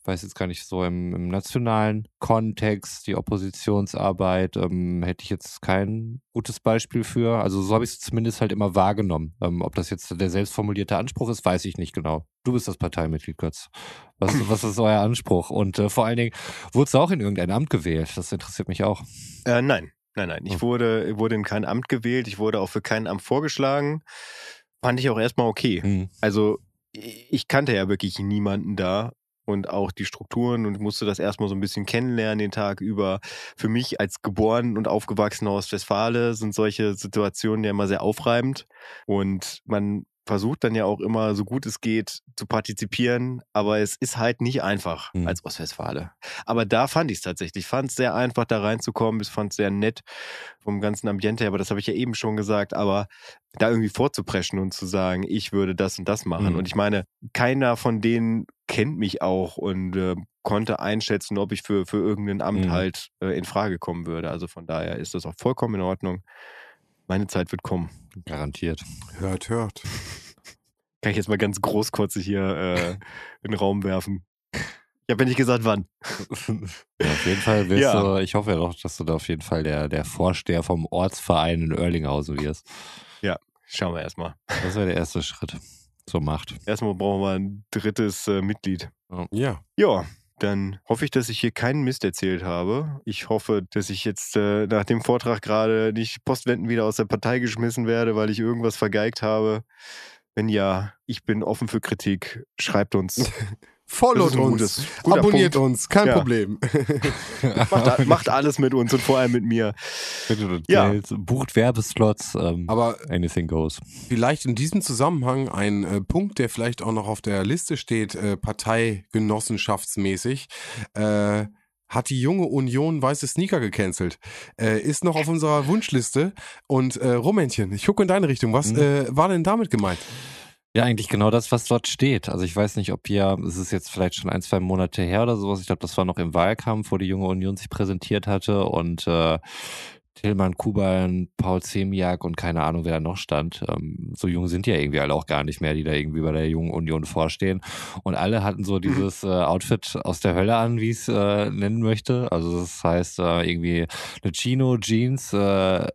ich weiß jetzt gar nicht so im, im nationalen Kontext, die Oppositionsarbeit, ähm, hätte ich jetzt kein gutes Beispiel für. Also so habe ich es zumindest halt immer wahrgenommen. Ähm, ob das jetzt der selbstformulierte Anspruch ist, weiß ich nicht genau. Du bist das Parteimitglied, Götz. Was, was ist euer Anspruch? Und äh, vor allen Dingen, wurdest du auch in irgendein Amt gewählt? Das interessiert mich auch. Äh, nein, nein, nein. Ich Hm. wurde, wurde in kein Amt gewählt. Ich wurde auch für kein Amt vorgeschlagen. Fand ich auch erstmal okay. Hm. Also ich kannte ja wirklich niemanden da und auch die Strukturen und musste das erstmal so ein bisschen kennenlernen den Tag über. Für mich als geboren und aufgewachsener Ostwestfale sind solche Situationen ja immer sehr aufreibend und man versucht dann ja auch immer, so gut es geht, zu partizipieren, aber es ist halt nicht einfach Mhm. als Ostwestfale. Aber da fand ich es tatsächlich. Ich fand es sehr einfach, da reinzukommen. Ich fand es sehr nett vom ganzen Ambiente her, aber das habe ich ja eben schon gesagt. Aber da irgendwie vorzupreschen und zu sagen, ich würde das und das machen. Mhm. Und ich meine, keiner von denen kennt mich auch und äh, konnte einschätzen, ob ich für, für irgendein Amt Mhm. halt äh, in Frage kommen würde. Also von daher ist das auch vollkommen in Ordnung. Meine Zeit wird kommen. Garantiert. Hört, hört. Kann ich jetzt mal ganz großkotzig hier äh, in den Raum werfen. Ich habe ja nicht gesagt, wann. Ja, auf jeden Fall wirst Ja. du, ich hoffe ja doch, dass du da auf jeden Fall der, der Vorsteher vom Ortsverein in Oerlinghausen wirst. Schauen wir erstmal. Das wäre der erste Schritt zur Macht. Erstmal brauchen wir ein drittes äh, Mitglied. Ja. Ja, dann hoffe ich, dass ich hier keinen Mist erzählt habe. Ich hoffe, dass ich jetzt äh, nach dem Vortrag gerade nicht postwendend wieder aus der Partei geschmissen werde, weil ich irgendwas vergeigt habe. Wenn ja, ich bin offen für Kritik. Schreibt uns. Followt uns. Abonniert Punkt. uns. Kein Ja. Problem. Macht, macht alles mit uns und vor allem mit mir. Ja. Bucht Werbeslots, ähm, Aber anything goes. vielleicht in diesem Zusammenhang ein äh, Punkt, der vielleicht auch noch auf der Liste steht, äh, parteigenossenschaftsmäßig. Äh, hat die junge Union weiße Sneaker gecancelt. Äh, ist noch auf unserer Wunschliste. Und äh, Rumänchen, ich gucke in deine Richtung. Was Mhm. äh, war denn damit gemeint? Ja, eigentlich genau das, was dort steht. Also ich weiß nicht, ob ihr, es ist jetzt vielleicht schon ein, zwei Monate her oder sowas. Ich glaube, das war noch im Wahlkampf, wo die junge Union sich präsentiert hatte und äh, Tillmann, Kuban, Paul Zemiak und keine Ahnung, wer da noch stand. Ähm, so jung sind die ja irgendwie alle auch gar nicht mehr, die da irgendwie bei der jungen Union vorstehen. Und alle hatten so dieses äh, Outfit aus der Hölle an, wie ich es äh, nennen möchte. Also das heißt äh, irgendwie eine Chino, Jeans, äh,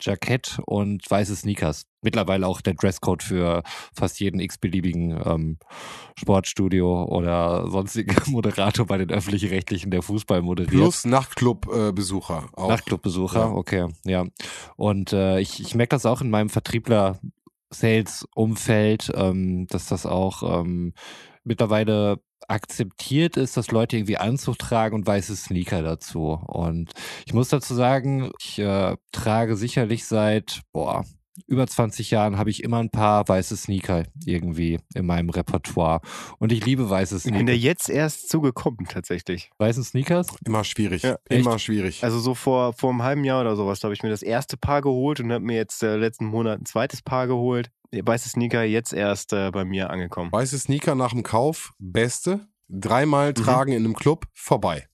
Jackett und weiße Sneakers. Mittlerweile auch der Dresscode für fast jeden x-beliebigen ähm, Sportstudio oder sonstige Moderator bei den öffentlich-rechtlichen, der Fußball moderiert. Plus Nachtclub-Besucher. auch. Nachtclubbesucher, Ja. okay, ja. Und äh, ich, ich merke das auch in meinem Vertriebler Sales-Umfeld, ähm, dass das auch ähm, mittlerweile akzeptiert ist, dass Leute irgendwie Anzug tragen und weiße Sneaker dazu. Und ich muss dazu sagen, ich äh, trage sicherlich seit, boah, über 20 Jahren habe ich immer ein paar weiße Sneaker irgendwie in meinem Repertoire. Und ich liebe weiße Ich bin Sneaker. da jetzt erst zugekommen, tatsächlich. Weißen Sneakers? Immer schwierig. Ja, Immer schwierig. Also so vor, vor einem halben Jahr oder sowas, da habe ich mir das erste Paar geholt und habe mir jetzt äh, letzten Monat ein zweites Paar geholt. Weiße Sneaker jetzt erst äh, bei mir angekommen. Weiße Sneaker nach dem Kauf, beste. Dreimal Mhm. tragen in einem Club, vorbei.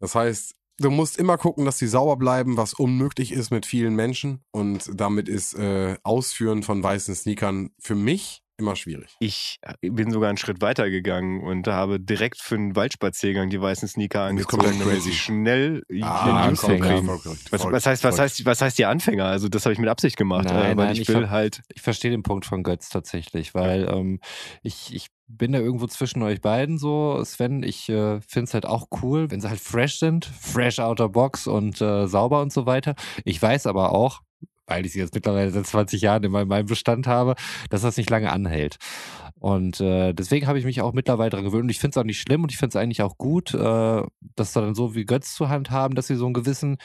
Das heißt, du musst immer gucken, dass die sauber bleiben, was unmöglich ist mit vielen Menschen. Und damit ist äh, Ausführen von weißen Sneakern für mich immer schwierig. Ich bin sogar einen Schritt weiter gegangen und habe direkt für einen Waldspaziergang die weißen Sneaker angezogen, damit crazy. ich schnell Ah, den Use Anfänger. Was, was heißt, was heißt, was heißt die Anfänger? Also das habe ich mit Absicht gemacht, Nein, äh, weil nein, ich ich will hab- halt. Ich verstehe den Punkt von Götz tatsächlich, weil ähm, ich, ich bin da irgendwo zwischen euch beiden so. Sven, ich äh, finde es halt auch cool, wenn sie halt fresh sind, fresh out of box und äh, sauber und so weiter. Ich weiß aber auch, weil ich sie jetzt mittlerweile seit 20 Jahren in meinem Bestand habe, dass das nicht lange anhält. Und äh, deswegen habe ich mich auch mittlerweile daran gewöhnt. Und ich finde es auch nicht schlimm und ich finde es eigentlich auch gut, äh, dass da dann so wie Götz zur Hand haben, dass sie so einen gewissen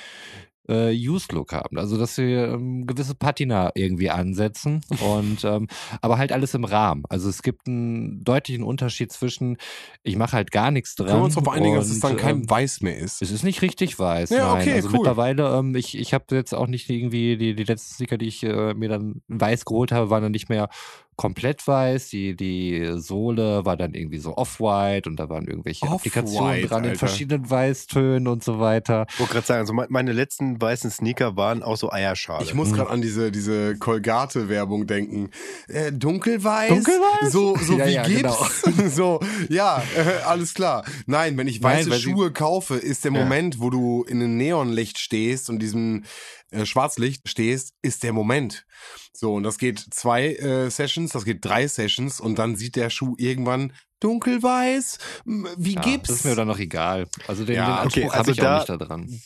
äh, Use-Look haben. Also, dass sie ähm, gewisse Patina irgendwie ansetzen und ähm, aber halt alles im Rahmen. Also es gibt einen deutlichen Unterschied zwischen, ich mache halt gar nichts dran. Können wir uns darauf einigen, dass es dann kein ähm, Weiß mehr ist? es ist nicht richtig weiß. Ja, nein. okay, also cool. mittlerweile, ähm, ich, ich habe jetzt auch nicht irgendwie, die, die letzten Sticker, die ich äh, mir dann weiß geholt habe, waren dann nicht mehr komplett weiß. Die, die Sohle war dann irgendwie so off-white und da waren irgendwelche Applikationen dran in Alter. verschiedenen Weißtönen und so weiter. Ich wollte gerade sagen, also me- meine letzten weißen Sneaker waren auch so Eierschale. Ich muss gerade an diese, diese Colgate-Werbung denken. Äh, dunkelweiß? Dunkelweiß? So, so Ja, wie ja, Gips? so, ja, äh, alles klar. Nein, wenn ich Nein, weiße sie- Schuhe kaufe, ist der Ja. Moment, wo du in einem Neonlicht stehst und diesem äh, Schwarzlicht stehst, ist der Moment. So, und das geht zwei äh, Sessions, das geht drei Sessions und dann sieht der Schuh irgendwann dunkelweiß. Wie Ja, Gips? Das ist mir dann noch egal. Also den, Ja, den okay, Anspruch also habe ich da- auch nicht da dran.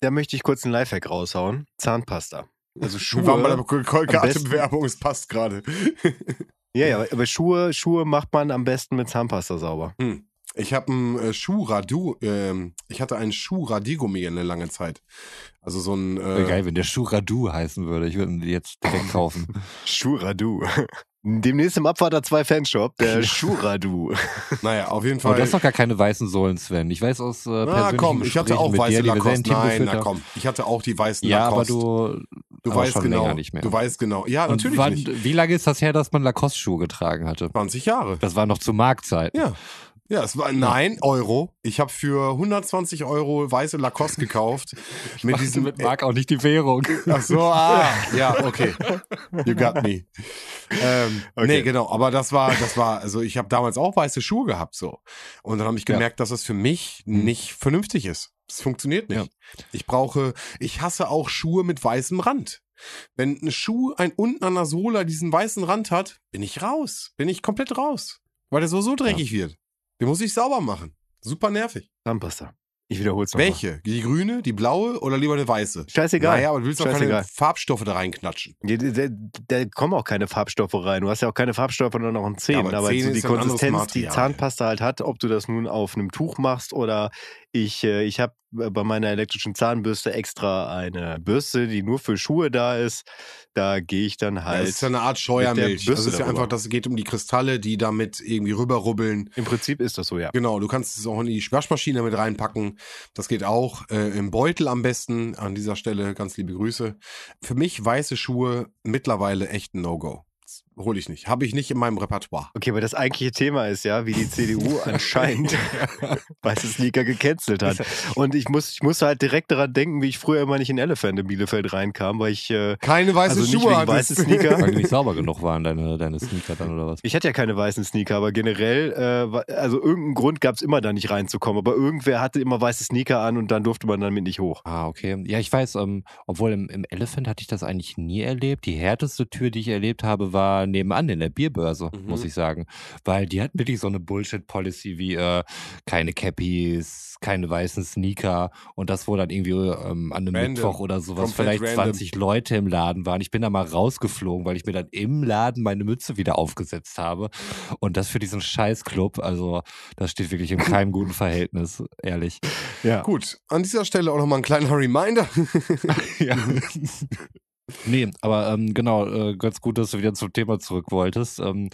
da möchte ich kurz einen Lifehack raushauen. Zahnpasta. Also Wir waren bei der Schuhe. Colgate-Werbung, es passt gerade. Ja, ja, aber Schuhe, Schuhe macht man am besten mit Zahnpasta sauber. Hm. Ich habe ein äh, Schuhradu, ähm, ich hatte einen Schuhradigummi eine lange Zeit. Also so ein, äh, geil, wenn der Schuh Radu heißen würde. Ich würde ihn jetzt direkt kaufen. Schuradu. Demnächst im Abfahrter 2 Fanshop, der Schuradu. naja, auf jeden Aber Fall. du hast doch gar keine weißen Sohlen, Sven. Ich weiß aus äh, na komm, ich hatte auch mit weiße dir, Lacoste. Nein, na komm, ich hatte auch die weißen Ja, aber Lacoste. du, du aber weißt schon genau, länger nicht mehr. du weißt genau. Ja, Und natürlich wann, nicht. Wie lange ist das her, dass man Lacoste-Schuhe getragen hatte? 20 Jahre. Das war noch zu Marktzeiten. Ja. Ja, es war, nein, Euro. Ich habe für 120 Euro weiße Lacoste gekauft. mit diesem, mit Mark auch nicht die Währung. Ach so, ah, ja, okay. You got me. Ähm, Okay. Nee, genau, aber das war, das war, also ich habe damals auch weiße Schuhe gehabt so. Und dann habe ich Ja. gemerkt, dass es für mich nicht vernünftig ist. Es funktioniert nicht. Ich brauche, ich hasse auch Schuhe mit weißem Rand. Wenn ein Schuh ein unten an der Sohle diesen weißen Rand hat, bin ich raus. Bin ich komplett raus. Weil der so so dreckig wird. Den muss ich sauber machen. Super nervig. Zahnpasta. Ich wiederhol's nochmal. Welche? Die grüne, die blaue oder lieber eine weiße? Scheißegal. Naja, aber du willst doch keine. Farbstoffe da reinknatschen. Da, da, da kommen auch keine Farbstoffe rein. Du hast ja auch keine Farbstoffe nur noch in Zähnen. Ja, aber aber Zähne so die ein Konsistenz, die. Zahnpasta halt hat, ob du das nun auf einem Tuch machst oder ich, äh, ich habe bei meiner elektrischen Zahnbürste extra eine Bürste, die nur für Schuhe da ist. Da gehe ich dann halt. das ist ja eine Art Scheuermilch. Das Bürste ist ja darüber. einfach, das geht um die Kristalle, die damit irgendwie rüberrubbeln. Im Prinzip ist das so, ja. Genau, du kannst es auch in die Waschmaschine mit reinpacken. Das geht auch äh, im Beutel am besten. An dieser Stelle ganz liebe Grüße. Für mich weiße Schuhe mittlerweile echt ein No-Go. Hole ich nicht. Habe ich nicht in meinem Repertoire. Okay, aber das eigentliche Thema ist ja, wie die CDU anscheinend weiße Sneaker gecancelt hat. Und ich muss, ich muss halt direkt daran denken, wie ich früher immer nicht in Elephant in Bielefeld reinkam, weil ich, äh, Keine weiße also Schuhe hattest. weiße Sneaker. Weil die nicht sauber genug waren, deine, deine Sneaker dann oder was? Ich hatte ja keine weißen Sneaker, aber generell, äh, also irgendeinen Grund gab es immer da nicht reinzukommen. Aber irgendwer hatte immer weiße Sneaker an und dann durfte man damit nicht hoch. Ah, okay. Ja, ich weiß, ähm, obwohl im, im Elephant hatte ich das eigentlich nie erlebt. Die härteste Tür, die ich erlebt habe, war nebenan in der Bierbörse, Mhm. muss ich sagen. Weil die hatten wirklich so eine Bullshit-Policy wie äh, keine Cappies, keine weißen Sneaker und das, wo dann irgendwie ähm, an einem Random. Mittwoch oder sowas Komplett vielleicht random. 20 Leute im Laden waren. Ich bin da mal rausgeflogen, weil ich mir dann im Laden meine Mütze wieder aufgesetzt habe. Und das für diesen Scheißclub, also das steht wirklich in keinem guten Verhältnis, ehrlich. Ja. Gut, an dieser Stelle auch nochmal ein kleiner Reminder. Ja. Nee, aber ähm, genau, äh, ganz gut, dass du wieder zum Thema zurück wolltest. Ähm,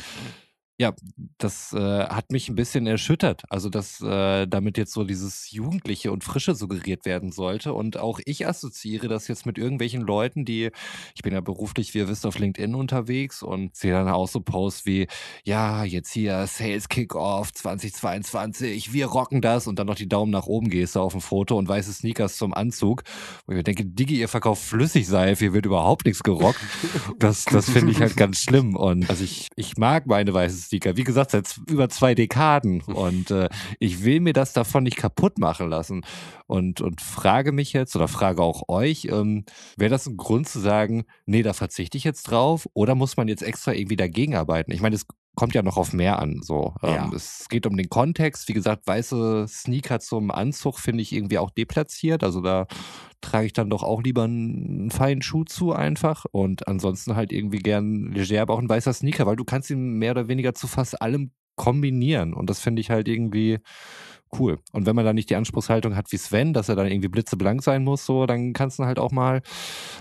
ja, das äh, hat mich ein bisschen erschüttert. Also, dass äh, damit jetzt so dieses Jugendliche und Frische suggeriert werden sollte. Und auch ich assoziiere das jetzt mit irgendwelchen Leuten, die, ich bin ja beruflich, wie ihr wisst, auf LinkedIn unterwegs und sehe dann auch so Posts wie, ja, jetzt hier Sales Kickoff 2022, wir rocken das und dann noch die Daumen nach oben gehst auf ein Foto und weiße Sneakers zum Anzug. Und ich mir denke, Digi, ihr verkauft Flüssigseife, hier wird überhaupt nichts gerockt. Das, das finde ich halt ganz schlimm. Und also ich, ich mag meine weiße Sneaker, wie gesagt, seit über zwei Dekaden. Und äh, ich will mir das davon nicht kaputt machen lassen. Und, und frage mich jetzt oder frage auch euch, ähm, wäre das ein Grund zu sagen, nee, da verzichte ich jetzt drauf? Oder muss man jetzt extra irgendwie dagegen arbeiten? Ich meine, es kommt ja noch auf mehr an. So. Ähm, Ja. Es geht um den Kontext. Wie gesagt, weiße Sneaker zum Anzug finde ich irgendwie auch deplatziert. Also da trage ich dann doch auch lieber einen feinen Schuh zu einfach. Und ansonsten halt irgendwie gern leger, aber auch ein weißer Sneaker, weil du kannst ihn mehr oder weniger zu fast allem kombinieren. Und das finde ich halt irgendwie cool. Und wenn man da nicht die Anspruchshaltung hat wie Sven, dass er dann irgendwie blitzeblank sein muss, so, dann kannst du halt auch mal,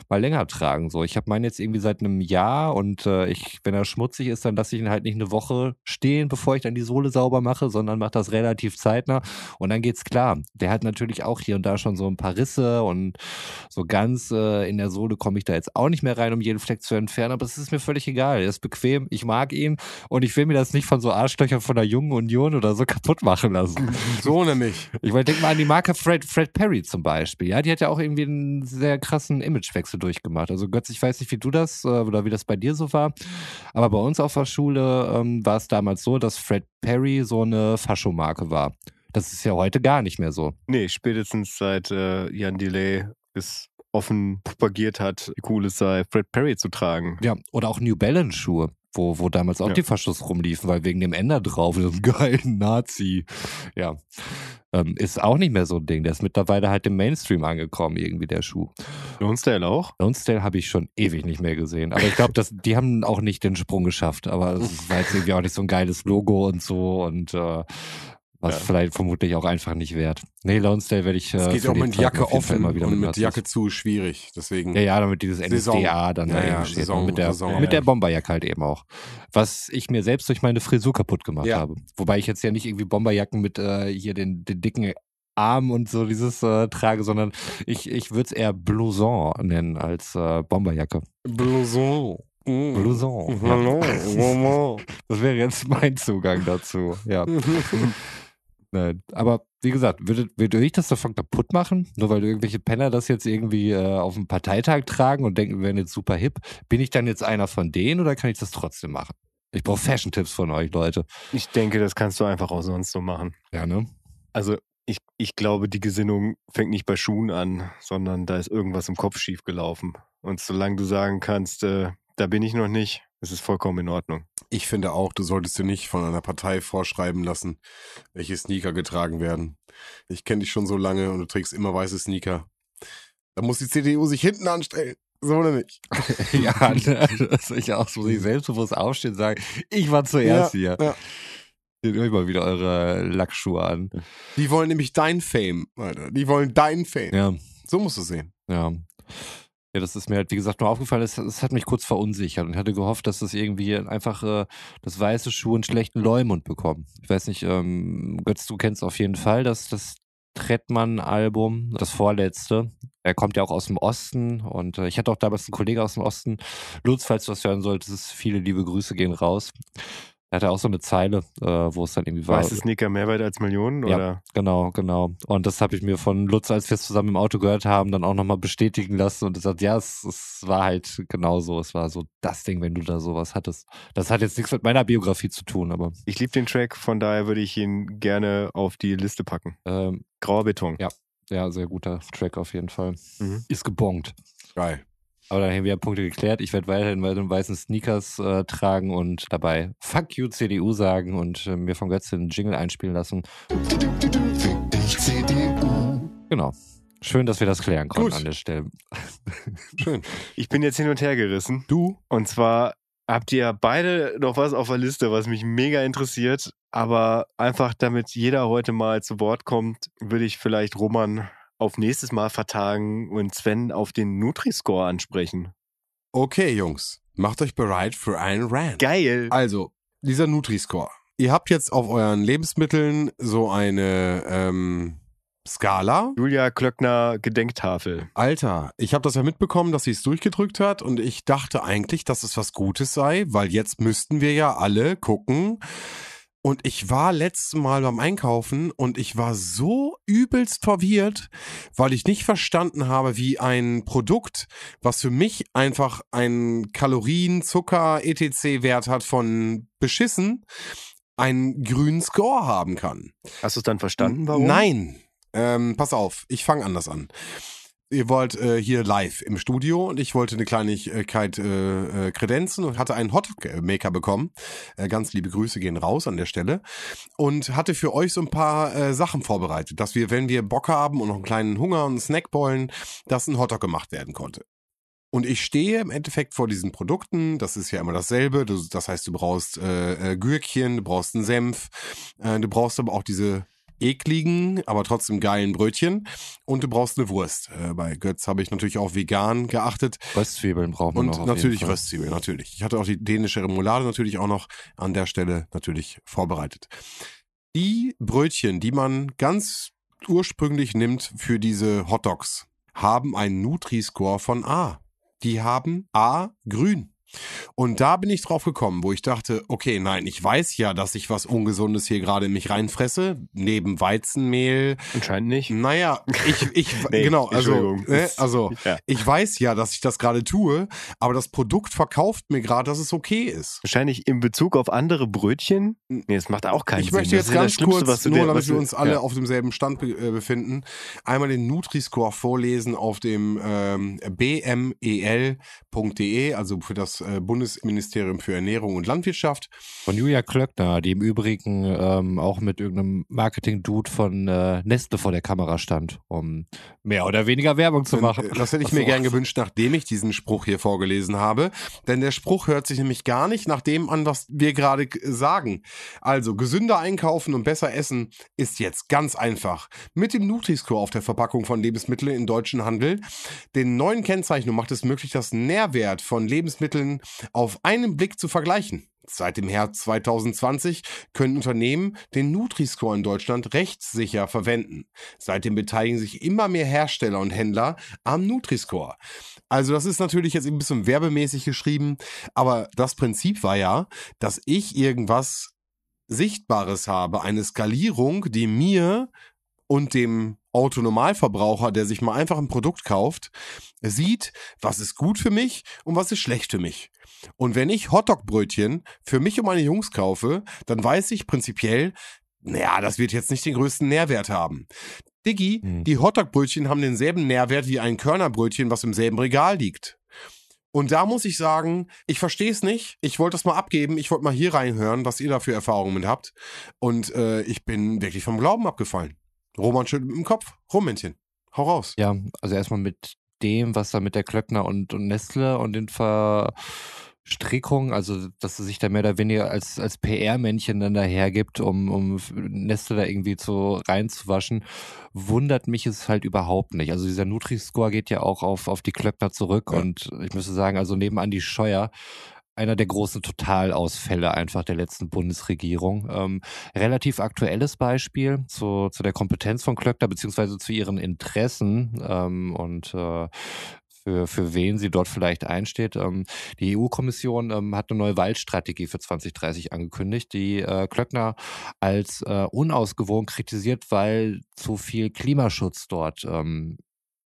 mal länger tragen. So, ich habe meinen jetzt irgendwie seit einem Jahr und äh, ich, wenn er schmutzig ist, dann lasse ich ihn halt nicht eine Woche stehen, bevor ich dann die Sohle sauber mache, sondern mache das relativ zeitnah und dann geht's klar. Der hat natürlich auch hier und da schon so ein paar Risse und so ganz äh, in der Sohle komme ich da jetzt auch nicht mehr rein, um jeden Fleck zu entfernen, aber es ist mir völlig egal. Er ist bequem, ich mag ihn und ich will mir das nicht von so Arschlöchern von der jungen Union oder so kaputt machen lassen. So nämlich. Ich meine, denk mal an die Marke Fred, Fred Perry zum Beispiel. Ja, die hat ja auch irgendwie einen sehr krassen Imagewechsel durchgemacht. Also Götz, ich weiß nicht, wie du das äh, oder wie das bei dir so war, aber bei uns auf der Schule ähm, war es damals so, dass Fred Perry so eine Faschomarke war. Das ist ja heute gar nicht mehr so. Nee, spätestens seit äh, Jan Delay es offen propagiert hat, wie cool es sei, Fred Perry zu tragen. Ja, oder auch New Balance Schuhe. Wo, wo damals auch Ja. die Faschos rumliefen, weil wegen dem Ender drauf, so einem geilen Nazi. Ja. Ähm, ist auch nicht mehr so ein Ding. Der ist mittlerweile halt im Mainstream angekommen, irgendwie der Schuh. Lonsdale auch? Lonsdale habe ich schon ewig nicht mehr gesehen. Aber ich glaube, dass die haben auch nicht den Sprung geschafft. Aber es war jetzt irgendwie auch nicht so ein geiles Logo und so und äh, was Ja. vielleicht vermutlich auch einfach nicht wert. Nee, Lonsdale werde ich. Äh, Es geht ja auch mit Tag Jacke offen immer wieder und mit Nazis. Jacke zu schwierig. Deswegen. Ja, ja, damit dieses Saison. NSDA dann Ja, da ja, steht. Saison- und mit der, Saison. mit der Bomberjacke halt eben auch. Was ich mir selbst durch meine Frisur kaputt gemacht Ja. habe. Wobei ich jetzt ja nicht irgendwie Bomberjacken mit äh, hier den, den dicken Arm und so dieses äh, trage, sondern ich, ich würde es eher Blouson nennen als äh, Bomberjacke. Blouson. Mm. Blouson. Ja. Hallo, Maman. Das wäre jetzt mein Zugang dazu. Ja. Nein. Aber wie gesagt, würde, würde ich das davon kaputt machen? Nur weil irgendwelche Penner das jetzt irgendwie äh, auf dem Parteitag tragen und denken, wir wären jetzt super hip. Bin ich dann jetzt einer von denen oder kann ich das trotzdem machen? Ich brauche Fashion-Tipps von euch, Leute. Ich denke, das kannst du einfach auch sonst so machen. Ja, ne? Also ich, ich glaube, die Gesinnung fängt nicht bei Schuhen an, sondern da ist irgendwas im Kopf schief gelaufen. Und solange du sagen kannst, äh, da bin ich noch nicht, ist es vollkommen in Ordnung. Ich finde auch, du solltest dir nicht von einer Partei vorschreiben lassen, welche Sneaker getragen werden. Ich kenne dich schon so lange und du trägst immer weiße Sneaker. Da muss die CDU sich hinten anstellen. So oder nicht? ja, ne, dass ich auch so sich selbstbewusst aufstehen und sagen, ich war zuerst hier. ja. Seht euch mal wieder eure Lackschuhe an. Die wollen nämlich dein Fame, Alter. Die wollen dein Fame. Ja. So musst du sehen. Ja. Ja, das ist mir halt, wie gesagt, nur aufgefallen. Es, es hat mich kurz verunsichert und hatte gehofft, dass das irgendwie einfach äh, das weiße Schuh einen schlechten Leumund bekommen. Ich weiß nicht, ähm, Götz, du kennst auf jeden Fall das, das Trettmann-Album, das vorletzte. Er kommt ja auch aus dem Osten und äh, ich hatte auch damals einen Kollegen aus dem Osten. Lutz, falls du das hören solltest, viele liebe Grüße gehen raus. Er hatte auch so eine Zeile, äh, wo es dann irgendwie war. Weiße Sneaker mehr wert als Millionen? Ja. Oder? Genau, genau. Und das habe ich mir von Lutz, als wir es zusammen im Auto gehört haben, dann auch nochmal bestätigen lassen und gesagt, ja, es, es war halt genau so. Es war so das Ding, wenn du da sowas hattest. Das hat jetzt nichts mit meiner Biografie zu tun, aber Ich liebe den Track, von daher würde ich ihn gerne auf die Liste packen. ähm, Grauer Beton. Ja. ja, sehr guter Track auf jeden Fall. Mhm. Ist gebongt. Geil. Aber dann haben wir Punkte geklärt. Ich werde weiterhin weiter weißen Sneakers äh, tragen und dabei Fuck you CDU sagen und äh, mir von Götz den Jingle einspielen lassen. Genau. Schön, dass wir das klären konnten Gut. an der Stelle. Schön. Ich bin jetzt hin und her gerissen. Du? Und zwar habt ihr beide noch was auf der Liste, was mich mega interessiert. Aber einfach, damit jeder heute mal zu Wort kommt, würde ich vielleicht Roman auf nächstes Mal vertagen und Sven auf den Nutri-Score ansprechen. Okay, Jungs, macht euch bereit für einen Rant. Geil. Also, dieser Nutri-Score. Ihr habt jetzt auf euren Lebensmitteln so eine ähm, Skala. Julia Klöckner Gedenktafel. Alter, ich habe das ja mitbekommen, dass sie es durchgedrückt hat und ich dachte eigentlich, dass es was Gutes sei, weil jetzt müssten wir ja alle gucken. Und ich war letztes Mal beim Einkaufen und ich war so übelst verwirrt, weil ich nicht verstanden habe, wie ein Produkt, was für mich einfach einen Kalorien, Zucker, etc-Wert hat von beschissen, einen grünen Score haben kann. Hast du es dann verstanden, warum? Nein. Ähm, pass auf, ich fange anders an. Ihr wollt äh, hier live im Studio und ich wollte eine Kleinigkeit äh, äh, kredenzen und hatte einen Hotmaker bekommen. Äh, ganz liebe Grüße gehen raus an der Stelle. Und hatte für euch so ein paar äh, Sachen vorbereitet, dass wir, wenn wir Bock haben und noch einen kleinen Hunger und einen Snack wollen, dass ein Hotdog gemacht werden konnte. Und ich stehe im Endeffekt vor diesen Produkten. Das ist ja immer dasselbe. Das heißt, du brauchst äh, äh, Gürkchen, du brauchst einen Senf, äh, du brauchst aber auch diese ekligen, aber trotzdem geilen Brötchen und du brauchst eine Wurst. Äh, bei Götz habe ich natürlich auch vegan geachtet. Röstzwiebeln braucht man Und noch. natürlich. Röstzwiebeln, natürlich. Ich hatte auch die dänische Remoulade natürlich auch noch an der Stelle natürlich vorbereitet. Die Brötchen, die man ganz ursprünglich nimmt für diese Hotdogs, haben einen Nutri-Score von A. Die haben A grün. Und da bin ich drauf gekommen, wo ich dachte, okay, nein, ich weiß ja, dass ich was Ungesundes hier gerade in mich reinfresse, neben Weizenmehl. Anscheinend nicht. Naja, ich, ich, Nee, genau, also, ne, also, Ja. ich weiß ja, dass ich das gerade tue, aber das Produkt verkauft mir gerade, dass es okay ist. Wahrscheinlich in Bezug auf andere Brötchen. Nee, das macht auch keinen ich Sinn. möchte Das jetzt ganz kurz, was nur damit wir uns alle ja. auf demselben Stand be äh, befinden, einmal den Nutri-Score vorlesen auf dem ähm, bmel.de, also für das äh, Bundesministerium für Ernährung und Landwirtschaft. Von Julia Klöckner, die im Übrigen ähm, auch mit irgendeinem Marketing-Dude von äh, Nestle vor der Kamera stand, um mehr oder weniger Werbung zu machen. Äh, Das hätte ich mir gern gewünscht, nachdem ich diesen Spruch hier vorgelesen habe. Denn der Spruch hört sich nämlich gar nicht nach dem an, was wir gerade sagen. Also, gesünder einkaufen und besser essen ist jetzt ganz einfach. Mit dem Nutri-Score auf der Verpackung von Lebensmitteln im deutschen Handel. Den neuen Kennzeichnung macht es möglich, das Nährwert von Lebensmitteln auf einen Blick zu vergleichen. Seit dem Herbst 2020 können Unternehmen den Nutri-Score in Deutschland rechtssicher verwenden. Seitdem beteiligen sich immer mehr Hersteller und Händler am Nutri-Score. Also das ist natürlich jetzt ein bisschen werbemäßig geschrieben, aber das Prinzip war ja, dass ich irgendwas Sichtbares habe, eine Skalierung, die mir und dem Autonormalverbraucher, der sich mal einfach ein Produkt kauft, sieht, was ist gut für mich und was ist schlecht für mich. Und wenn ich Hotdog-Brötchen für mich und meine Jungs kaufe, dann weiß ich prinzipiell, naja, das wird jetzt nicht den größten Nährwert haben. Diggi, Hm. die Hotdog-Brötchen haben denselben Nährwert wie ein Körnerbrötchen, was im selben Regal liegt. Und da muss ich sagen, ich verstehe es nicht. Ich wollte das mal abgeben. Ich wollte mal hier reinhören, was ihr da für Erfahrungen mit habt. Und äh, ich bin wirklich vom Glauben abgefallen. Roman schüttelt mit dem Kopf. Rummännchen. Hau raus. Ja, also erstmal mit dem, was da mit der Klöckner und, und Nestle und den Verstrickungen, also dass sie sich da mehr oder weniger als, als PR-Männchen dann dahergibt, um, um Nestle da irgendwie zu reinzuwaschen, wundert mich es halt überhaupt nicht. Also dieser Nutri-Score geht ja auch auf, auf die Klöckner zurück Ja. und ich müsste sagen, also neben Andi Scheuer einer der großen Totalausfälle einfach der letzten Bundesregierung. Ähm, relativ aktuelles Beispiel zu, zu der Kompetenz von Klöckner beziehungsweise zu ihren Interessen ähm, und äh, für, für wen sie dort vielleicht einsteht. Ähm, die EU-Kommission ähm, hat eine neue Waldstrategie für 2030 angekündigt, die äh, Klöckner als äh, unausgewogen kritisiert, weil zu viel Klimaschutz dort ähm,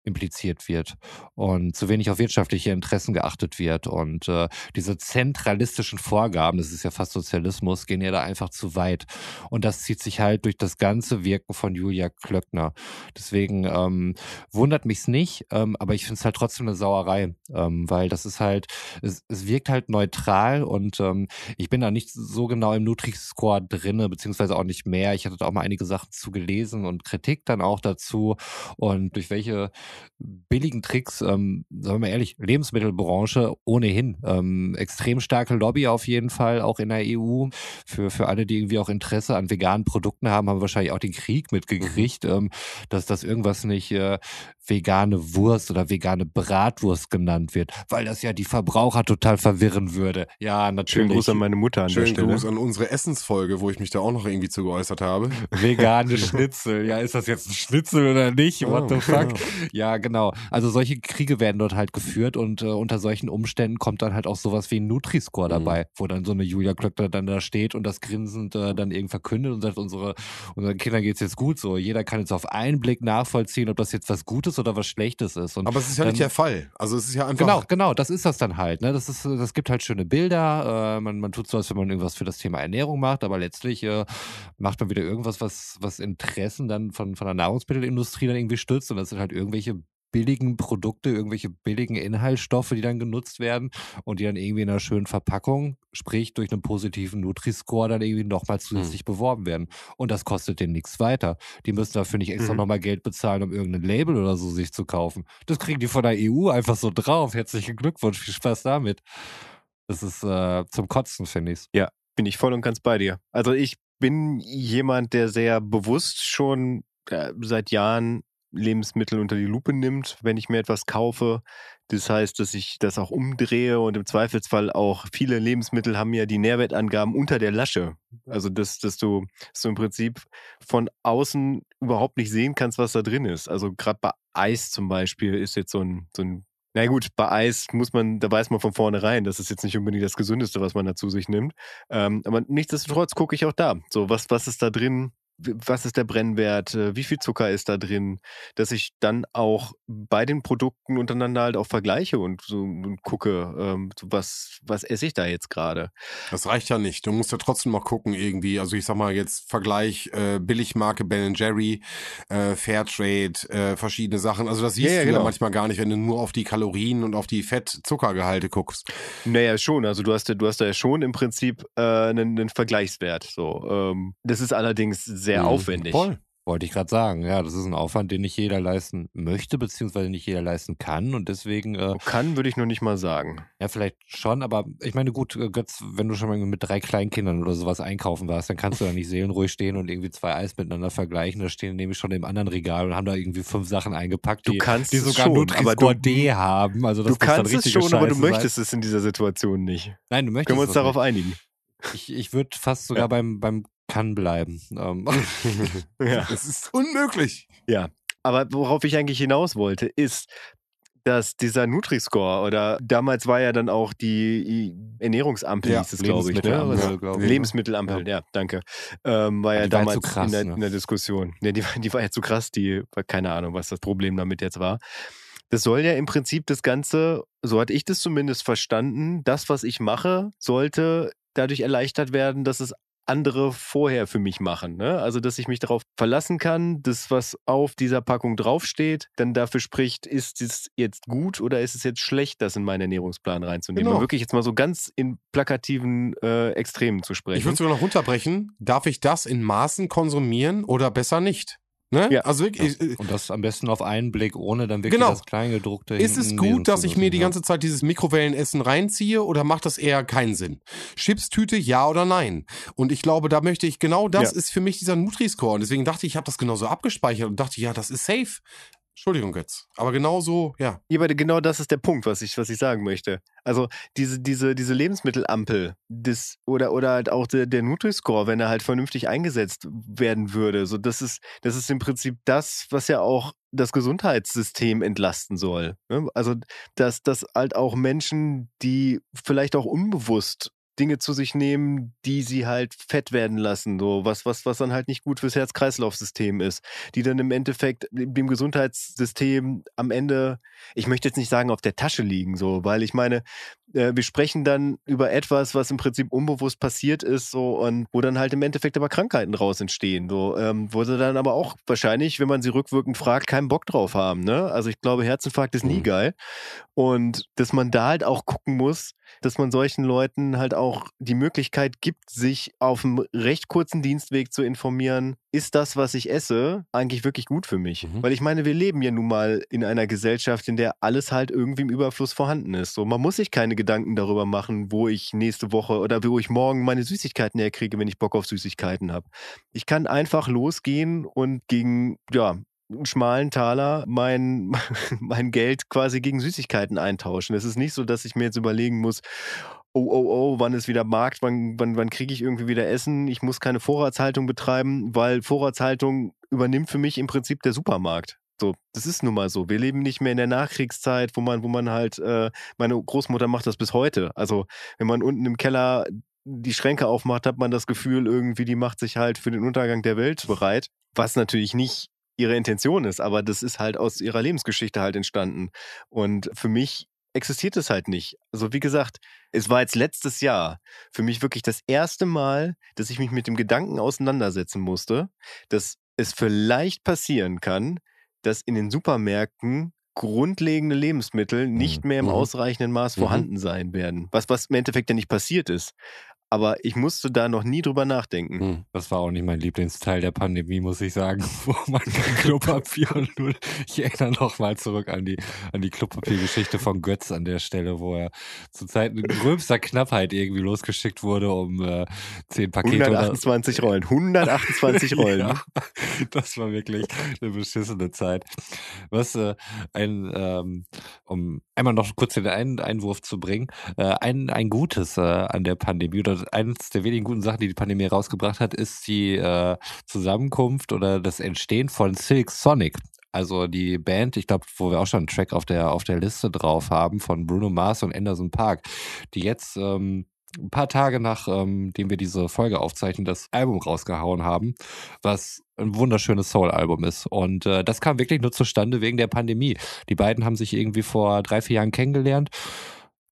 impliziert wird und zu wenig auf wirtschaftliche Interessen geachtet wird. Und äh, diese zentralistischen Vorgaben, das ist ja fast Sozialismus, gehen ja da einfach zu weit. Und das zieht sich halt durch das ganze Wirken von Julia Klöckner. Deswegen ähm, wundert mich's nicht, ähm, aber ich finde es halt trotzdem eine Sauerei, ähm, weil das ist halt, es, es wirkt halt neutral und ähm, ich bin da nicht so genau im Nutri-Score drinne, beziehungsweise auch nicht mehr. Ich hatte da auch mal einige Sachen zu gelesen und Kritik dann auch dazu und durch welche billigen Tricks, ähm, sagen wir mal ehrlich, Lebensmittelbranche ohnehin. Ähm, extrem starke Lobby auf jeden Fall, auch in der EU. Für, für alle, die irgendwie auch Interesse an veganen Produkten haben, haben wahrscheinlich auch den Krieg mitgekriegt, mhm. ähm, dass das irgendwas nicht äh, vegane Wurst oder vegane Bratwurst genannt wird, weil das ja die Verbraucher total verwirren würde. Ja, natürlich. Schönen Gruß an meine Mutter an Schönen der Stelle. Gruß an unsere Essensfolge, wo ich mich da auch noch irgendwie zu geäußert habe. Vegane Schnitzel. Ja, ist das jetzt ein Schnitzel oder nicht? What the fuck? Ja, genau. Also solche Kriege werden dort halt geführt und äh, unter solchen Umständen kommt dann halt auch sowas wie ein Nutri-Score dabei, mhm. wo dann so eine Julia Klöckner dann da steht und das grinsend äh, dann irgendwie verkündet und sagt, unsere, unseren Kindern geht's jetzt gut so. Jeder kann jetzt auf einen Blick nachvollziehen, ob das jetzt was Gutes oder was Schlechtes ist. Und Aber es ist ja dann, nicht der Fall. Also es ist ja einfach. Genau, genau, das ist das dann halt. Ne? Das, ist, das gibt halt schöne Bilder. Äh, man, man tut so, als wenn man irgendwas für das Thema Ernährung macht, aber letztlich äh, macht man wieder irgendwas, was, was Interessen dann von, von der Nahrungsmittelindustrie dann irgendwie stützt. Und das sind halt irgendwelche billigen Produkte, irgendwelche billigen Inhaltsstoffe, die dann genutzt werden und die dann irgendwie in einer schönen Verpackung, sprich durch einen positiven Nutri-Score, dann irgendwie nochmal zusätzlich mhm. beworben werden. Und das kostet denen nichts weiter. Die müssen dafür nicht extra mhm. nochmal Geld bezahlen, um irgendein Label oder so sich zu kaufen. Das kriegen die von der EU einfach so drauf. Herzlichen Glückwunsch, viel Spaß damit. Das ist äh, zum Kotzen, finde ich. Ja, bin ich voll und ganz bei dir. Also ich bin jemand, der sehr bewusst schon äh, seit Jahren Lebensmittel unter die Lupe nimmt, wenn ich mir etwas kaufe. Das heißt, dass ich das auch umdrehe und im Zweifelsfall auch viele Lebensmittel haben ja die Nährwertangaben unter der Lasche. Also, dass, dass, du, dass du im Prinzip von außen überhaupt nicht sehen kannst, was da drin ist. Also, gerade bei Eis zum Beispiel ist jetzt so ein, so ein na gut, bei Eis muss man, da weiß man von vornherein, das ist jetzt nicht unbedingt das Gesündeste, was man da zu sich nimmt. Ähm, aber nichtsdestotrotz gucke ich auch da. So, was, was ist da drin? Was ist der Brennwert, äh, wie viel Zucker ist da drin, dass ich dann auch bei den Produkten untereinander halt auch vergleiche und so und gucke, ähm, was, was esse ich da jetzt gerade. Das reicht ja nicht. Du musst ja trotzdem noch gucken irgendwie. Also ich sag mal jetzt Vergleich äh, Billigmarke Ben Jerry, äh, Fairtrade, äh, verschiedene Sachen. Also das siehst ja, ja, du genau. ja manchmal gar nicht, wenn du nur auf die Kalorien und auf die Fett-Zuckergehalte guckst. Naja, schon. Also du hast, du hast da ja schon im Prinzip äh, einen, einen Vergleichswert. So, ähm, das ist allerdings sehr mhm. aufwendig. Voll. Wollte ich gerade sagen, ja, das ist ein Aufwand, den nicht jeder leisten möchte, beziehungsweise nicht jeder leisten kann und deswegen. Äh, kann, würde ich nur nicht mal sagen. Ja, vielleicht schon, aber ich meine, gut, äh, Götz, wenn du schon mal mit drei Kleinkindern oder sowas einkaufen warst, dann kannst du da nicht seelenruhig stehen und irgendwie zwei Eis miteinander vergleichen. Da stehen nämlich schon im anderen Regal und haben da irgendwie fünf Sachen eingepackt, die, du kannst die sogar du, D haben. Also das du kannst es schon, aber du möchtest sein. es in dieser Situation nicht. Nein, du möchtest Können wir uns darauf nicht. einigen? Ich, ich würde fast sogar ja. beim, beim kann bleiben. Ähm. ja. Es ist unmöglich. Ja. Aber worauf ich eigentlich hinaus wollte, ist, dass dieser Nutri-Score oder damals war ja dann auch die Ernährungsampel, ja, hieß es, glaube ich. Ne? Also, glaub ich. Lebensmittelampel, ja, ja danke. Ähm, war ja, ja damals war krass, in, der, ne? in, der, Diskussion. Ja, die, die war ja zu krass, die, keine Ahnung, was das Problem damit jetzt war. Das soll ja im Prinzip das Ganze, so hatte ich das zumindest verstanden, das, was ich mache, sollte dadurch erleichtert werden, dass es andere vorher für mich machen. Ne? Also, dass ich mich darauf verlassen kann, dass was auf dieser Packung draufsteht, dann dafür spricht, ist es jetzt gut oder ist es jetzt schlecht, das in meinen Ernährungsplan reinzunehmen. Genau. Wirklich jetzt mal so ganz in plakativen äh, Extremen zu sprechen. Ich würde sogar noch runterbrechen. Darf ich das in Maßen konsumieren oder besser nicht? Ne? Ja. Also wirklich, ja. Und das am besten auf einen Blick, ohne dann wirklich genau. das Kleingedruckte. Ist es gut, dass ich mir die ganze Zeit dieses Mikrowellenessen reinziehe oder macht das eher keinen Sinn? Chipstüte, ja oder nein? Und ich glaube, da möchte ich, genau das ja. ist für mich dieser Nutri-Score. Und deswegen dachte ich, ich habe das genauso abgespeichert und dachte, ja, das ist safe. Entschuldigung, Götz. Aber genau so, ja. Ja, genau das ist der Punkt, was ich, was ich sagen möchte. Also diese, diese, diese Lebensmittelampel das, oder, oder halt auch der, der Nutri-Score, wenn er halt vernünftig eingesetzt werden würde. So, das ist, das ist im Prinzip das, was ja auch das Gesundheitssystem entlasten soll. Ne? Also, dass, dass halt auch Menschen, die vielleicht auch unbewusst Dinge zu sich nehmen, die sie halt fett werden lassen, so was, was, was dann halt nicht gut fürs Herz-Kreislauf-System ist, die dann im Endeffekt dem Gesundheitssystem am Ende, ich möchte jetzt nicht sagen auf der Tasche liegen, so, weil ich meine, äh, wir sprechen dann über etwas, was im Prinzip unbewusst passiert ist, so und wo dann halt im Endeffekt aber Krankheiten raus entstehen, so, ähm, wo sie dann aber auch wahrscheinlich, wenn man sie rückwirkend fragt, keinen Bock drauf haben, ne? Also ich glaube, Herzinfarkt ist nie mhm. geil und dass man da halt auch gucken muss, dass man solchen Leuten halt auch die Möglichkeit gibt, sich auf einem recht kurzen Dienstweg zu informieren, ist das, was ich esse, eigentlich wirklich gut für mich? Mhm. Weil ich meine, wir leben ja nun mal in einer Gesellschaft, in der alles halt irgendwie im Überfluss vorhanden ist. So, man muss sich keine Gedanken darüber machen, wo ich nächste Woche oder wo ich morgen meine Süßigkeiten herkriege, wenn ich Bock auf Süßigkeiten habe. Ich kann einfach losgehen und gegen, ja, einen schmalen Taler mein, mein Geld quasi gegen Süßigkeiten eintauschen. Es ist nicht so, dass ich mir jetzt überlegen muss, oh, oh, oh, wann ist wieder Markt, wann, wann, wann kriege ich irgendwie wieder Essen, ich muss keine Vorratshaltung betreiben, weil Vorratshaltung übernimmt für mich im Prinzip der Supermarkt. So, das ist nun mal so. Wir leben nicht mehr in der Nachkriegszeit, wo man, wo man halt, äh, meine Großmutter macht das bis heute. Also, wenn man unten im Keller die Schränke aufmacht, hat man das Gefühl, irgendwie, die macht sich halt für den Untergang der Welt bereit. Was natürlich nicht ihre Intention ist, aber das ist halt aus ihrer Lebensgeschichte halt entstanden. Und für mich existiert es halt nicht. Also wie gesagt, es war jetzt letztes Jahr für mich wirklich das erste Mal, dass ich mich mit dem Gedanken auseinandersetzen musste, dass es vielleicht passieren kann, dass in den Supermärkten grundlegende Lebensmittel nicht mehr im Mhm. ausreichenden Maß Mhm. vorhanden sein werden. Was, was im Endeffekt ja nicht passiert ist. Aber ich musste da noch nie drüber nachdenken. Hm. Das war auch nicht mein Lieblingsteil der Pandemie, muss ich sagen, wo man Klopapier und nur, ich erinnere noch mal zurück an die, an die Klopapiergeschichte von Götz an der Stelle, wo er zu Zeiten gröbster Knappheit irgendwie losgeschickt wurde, um äh, zehn Pakete oder 128 Rollen. 128 Rollen. Ja, das war wirklich eine beschissene Zeit. Was äh, ein, ähm, um einmal noch kurz den Ein Einwurf zu bringen, äh, ein, ein Gutes äh, an der Pandemie oder eines der wenigen guten Sachen, die die Pandemie rausgebracht hat, ist die äh, Zusammenkunft oder das Entstehen von Silk Sonic. Also die Band, ich glaube, wo wir auch schon einen Track auf der, auf der Liste drauf haben von Bruno Mars und Anderson Park, die jetzt ähm, ein paar Tage nach, ähm, wir diese Folge aufzeichnen, das Album rausgehauen haben, was ein wunderschönes Soul-Album ist. Und äh, das kam wirklich nur zustande wegen der Pandemie. Die beiden haben sich irgendwie vor drei, vier Jahren kennengelernt,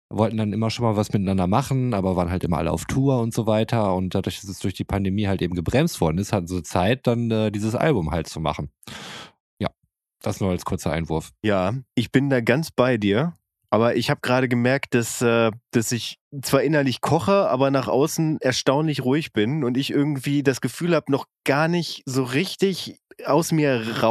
wollten dann immer schon mal was miteinander machen, aber waren halt immer alle auf Tour und so weiter. Und dadurch, dass es durch die Pandemie halt eben gebremst worden ist, hatten sie Zeit, dann äh, dieses Album halt zu machen. Ja, das nur als kurzer Einwurf. Ja, ich bin da ganz bei dir. Aber ich habe gerade gemerkt, dass, äh, dass ich zwar innerlich koche, aber nach außen erstaunlich ruhig bin und ich irgendwie das Gefühl habe, noch gar nicht so richtig aus mir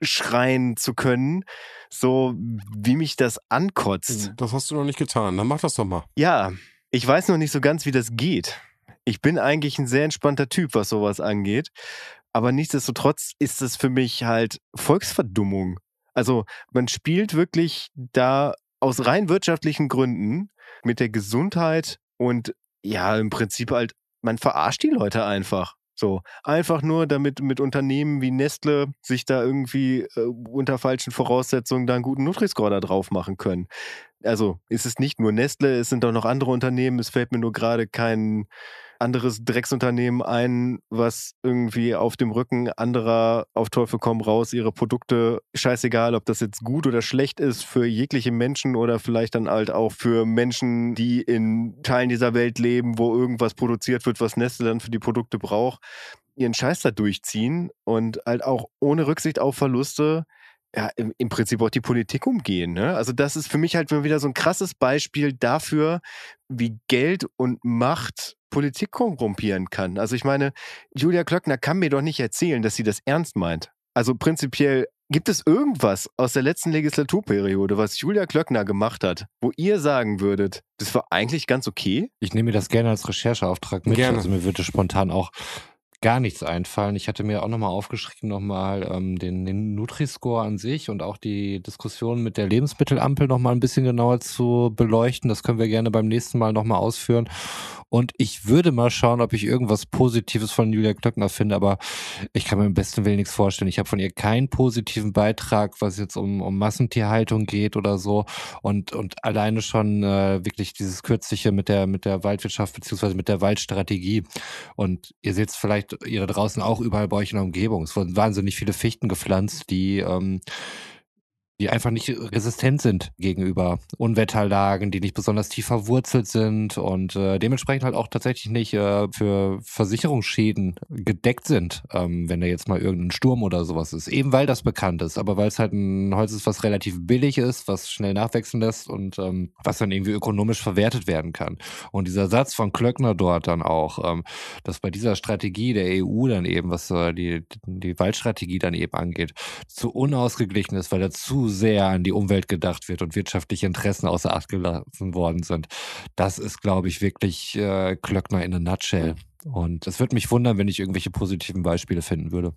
rausschreien zu können, so wie mich das ankotzt. Das hast du noch nicht getan. Dann mach das doch mal. Ja, ich weiß noch nicht so ganz, wie das geht. Ich bin eigentlich ein sehr entspannter Typ, was sowas angeht. Aber nichtsdestotrotz ist es für mich halt Volksverdummung. Also man spielt wirklich da aus rein wirtschaftlichen Gründen mit der Gesundheit und ja, im Prinzip halt, man verarscht die Leute einfach. So, einfach nur, damit mit Unternehmen wie Nestle sich da irgendwie äh, unter falschen Voraussetzungen da einen guten Nutri-Score da drauf machen können. Also, ist es nicht nur Nestle, es sind auch noch andere Unternehmen. Es fällt mir nur gerade kein anderes Drecksunternehmen ein, was irgendwie auf dem Rücken anderer auf Teufel komm raus ihre Produkte, scheißegal, ob das jetzt gut oder schlecht ist für jegliche Menschen oder vielleicht dann halt auch für Menschen, die in Teilen dieser Welt leben, wo irgendwas produziert wird, was Nestle dann für die Produkte braucht, ihren Scheiß da durchziehen und halt auch ohne Rücksicht auf Verluste ja, im, im Prinzip auch die Politik umgehen. Ne? Also das ist für mich halt wieder so ein krasses Beispiel dafür, wie Geld und Macht Politik korrumpieren kann. Also ich meine, Julia Klöckner kann mir doch nicht erzählen, dass sie das ernst meint. Also prinzipiell gibt es irgendwas aus der letzten Legislaturperiode, was Julia Klöckner gemacht hat, wo ihr sagen würdet, das war eigentlich ganz okay? Ich nehme mir das gerne als Rechercheauftrag mit. Gerne. Also mir würde spontan auch gar nichts einfallen. Ich hatte mir auch nochmal aufgeschrieben, nochmal ähm, den, den Nutri-Score an sich und auch die Diskussion mit der Lebensmittelampel nochmal ein bisschen genauer zu beleuchten. Das können wir gerne beim nächsten Mal nochmal ausführen. Und ich würde mal schauen, ob ich irgendwas Positives von Julia Klöckner finde, aber ich kann mir im besten Willen nichts vorstellen. Ich habe von ihr keinen positiven Beitrag, was jetzt um, um Massentierhaltung geht oder so. Und, und alleine schon äh, wirklich dieses Kürzliche mit der, mit der Waldwirtschaft beziehungsweise mit der Waldstrategie. Und ihr seht es vielleicht ihr da draußen auch überall bei euch in der Umgebung. Es wurden wahnsinnig viele Fichten gepflanzt, die ähm, die einfach nicht resistent sind gegenüber Unwetterlagen, die nicht besonders tief verwurzelt sind und äh, dementsprechend halt auch tatsächlich nicht äh, für Versicherungsschäden gedeckt sind, ähm, wenn da jetzt mal irgendein Sturm oder sowas ist. Eben weil das bekannt ist, aber weil es halt ein Holz ist, was relativ billig ist, was schnell nachwachsen lässt und ähm, was dann irgendwie ökonomisch verwertet werden kann. Und dieser Satz von Klöckner dort dann auch, ähm, dass bei dieser Strategie der EU dann eben, was äh, die, die Waldstrategie dann eben angeht, zu unausgeglichen ist, weil er sehr an die Umwelt gedacht wird und wirtschaftliche Interessen außer Acht gelassen worden sind. Das ist, glaube ich, wirklich äh, Klöckner in a nutshell. Und es würde mich wundern, wenn ich irgendwelche positiven Beispiele finden würde.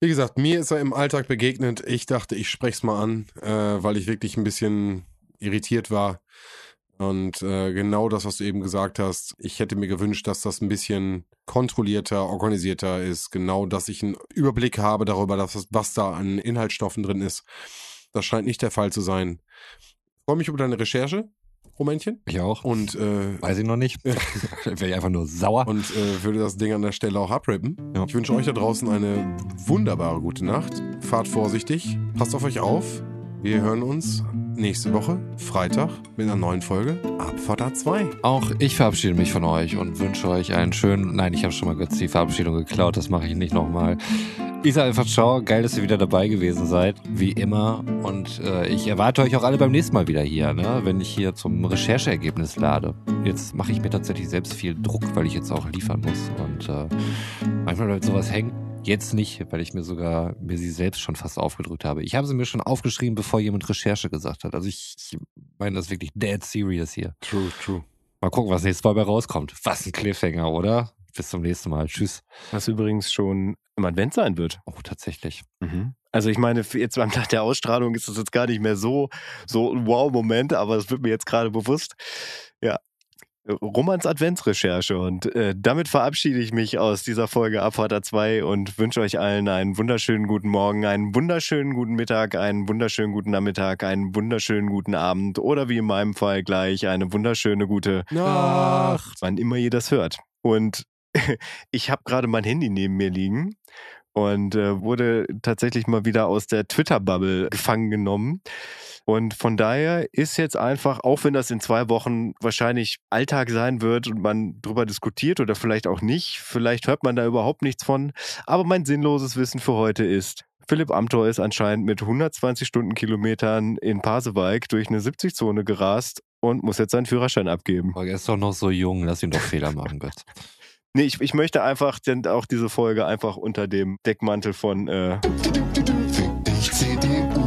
Wie gesagt, mir ist er im Alltag begegnet. Ich dachte, ich spreche es mal an, äh, weil ich wirklich ein bisschen irritiert war. Und äh, genau das, was du eben gesagt hast, ich hätte mir gewünscht, dass das ein bisschen kontrollierter, organisierter ist. Genau, dass ich einen Überblick habe darüber, dass, was da an Inhaltsstoffen drin ist. Das scheint nicht der Fall zu sein. Ich freue mich über deine Recherche, Rumänchen. Ich auch. Und, äh, Weiß ich noch nicht. Wäre ich einfach nur sauer. und äh, würde das Ding an der Stelle auch abrippen. Ja. Ich wünsche euch da draußen eine wunderbare gute Nacht. Fahrt vorsichtig, passt auf euch auf. Wir hören uns nächste Woche, Freitag, mit einer neuen Folge Abfahrt A2. Auch ich verabschiede mich von euch und wünsche euch einen schönen. Nein, ich habe schon mal kurz die Verabschiedung geklaut, das mache ich nicht nochmal. Ich sage einfach ciao, geil, dass ihr wieder dabei gewesen seid, wie immer. Und äh, ich erwarte euch auch alle beim nächsten Mal wieder hier, ne? wenn ich hier zum Rechercheergebnis lade. Jetzt mache ich mir tatsächlich selbst viel Druck, weil ich jetzt auch liefern muss. Und äh, manchmal bleibt sowas hängen. Jetzt nicht, weil ich mir sogar mir sie selbst schon fast aufgedrückt habe. Ich habe sie mir schon aufgeschrieben, bevor jemand Recherche gesagt hat. Also ich, ich meine das wirklich dead serious hier. True, true. Mal gucken, was nächstes Mal bei rauskommt. Was ein Cliffhanger, oder? Bis zum nächsten Mal. Tschüss. Was übrigens schon im Advent sein wird. Oh, tatsächlich. Also ich meine, jetzt beim Tag der Ausstrahlung ist das jetzt gar nicht mehr so, so ein Wow-Moment, aber es wird mir jetzt gerade bewusst. Ja. Romans Adventsrecherche und äh, damit verabschiede ich mich aus dieser Folge Abfahrt 2 und wünsche euch allen einen wunderschönen guten Morgen, einen wunderschönen guten Mittag, einen wunderschönen guten Nachmittag, einen wunderschönen guten Abend oder wie in meinem Fall gleich eine wunderschöne gute Nacht. wann immer ihr das hört. Und ich habe gerade mein Handy neben mir liegen und äh, wurde tatsächlich mal wieder aus der Twitter-Bubble gefangen genommen. Und von daher ist jetzt einfach, auch wenn das in zwei Wochen wahrscheinlich Alltag sein wird und man drüber diskutiert oder vielleicht auch nicht, vielleicht hört man da überhaupt nichts von. Aber mein sinnloses Wissen für heute ist, Philipp Amthor ist anscheinend mit 120 Stundenkilometern in Pasewalk durch eine 70-Zone gerast und muss jetzt seinen Führerschein abgeben. Er ist doch noch so jung, lass ihn doch Fehler machen, Gott. Nee, ich, ich möchte einfach denn auch diese Folge einfach unter dem Deckmantel von äh,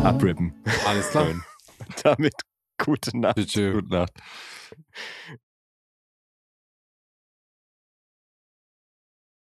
abrippen. Alles klar. Damit gute Nacht. Bitte. Gute Nacht.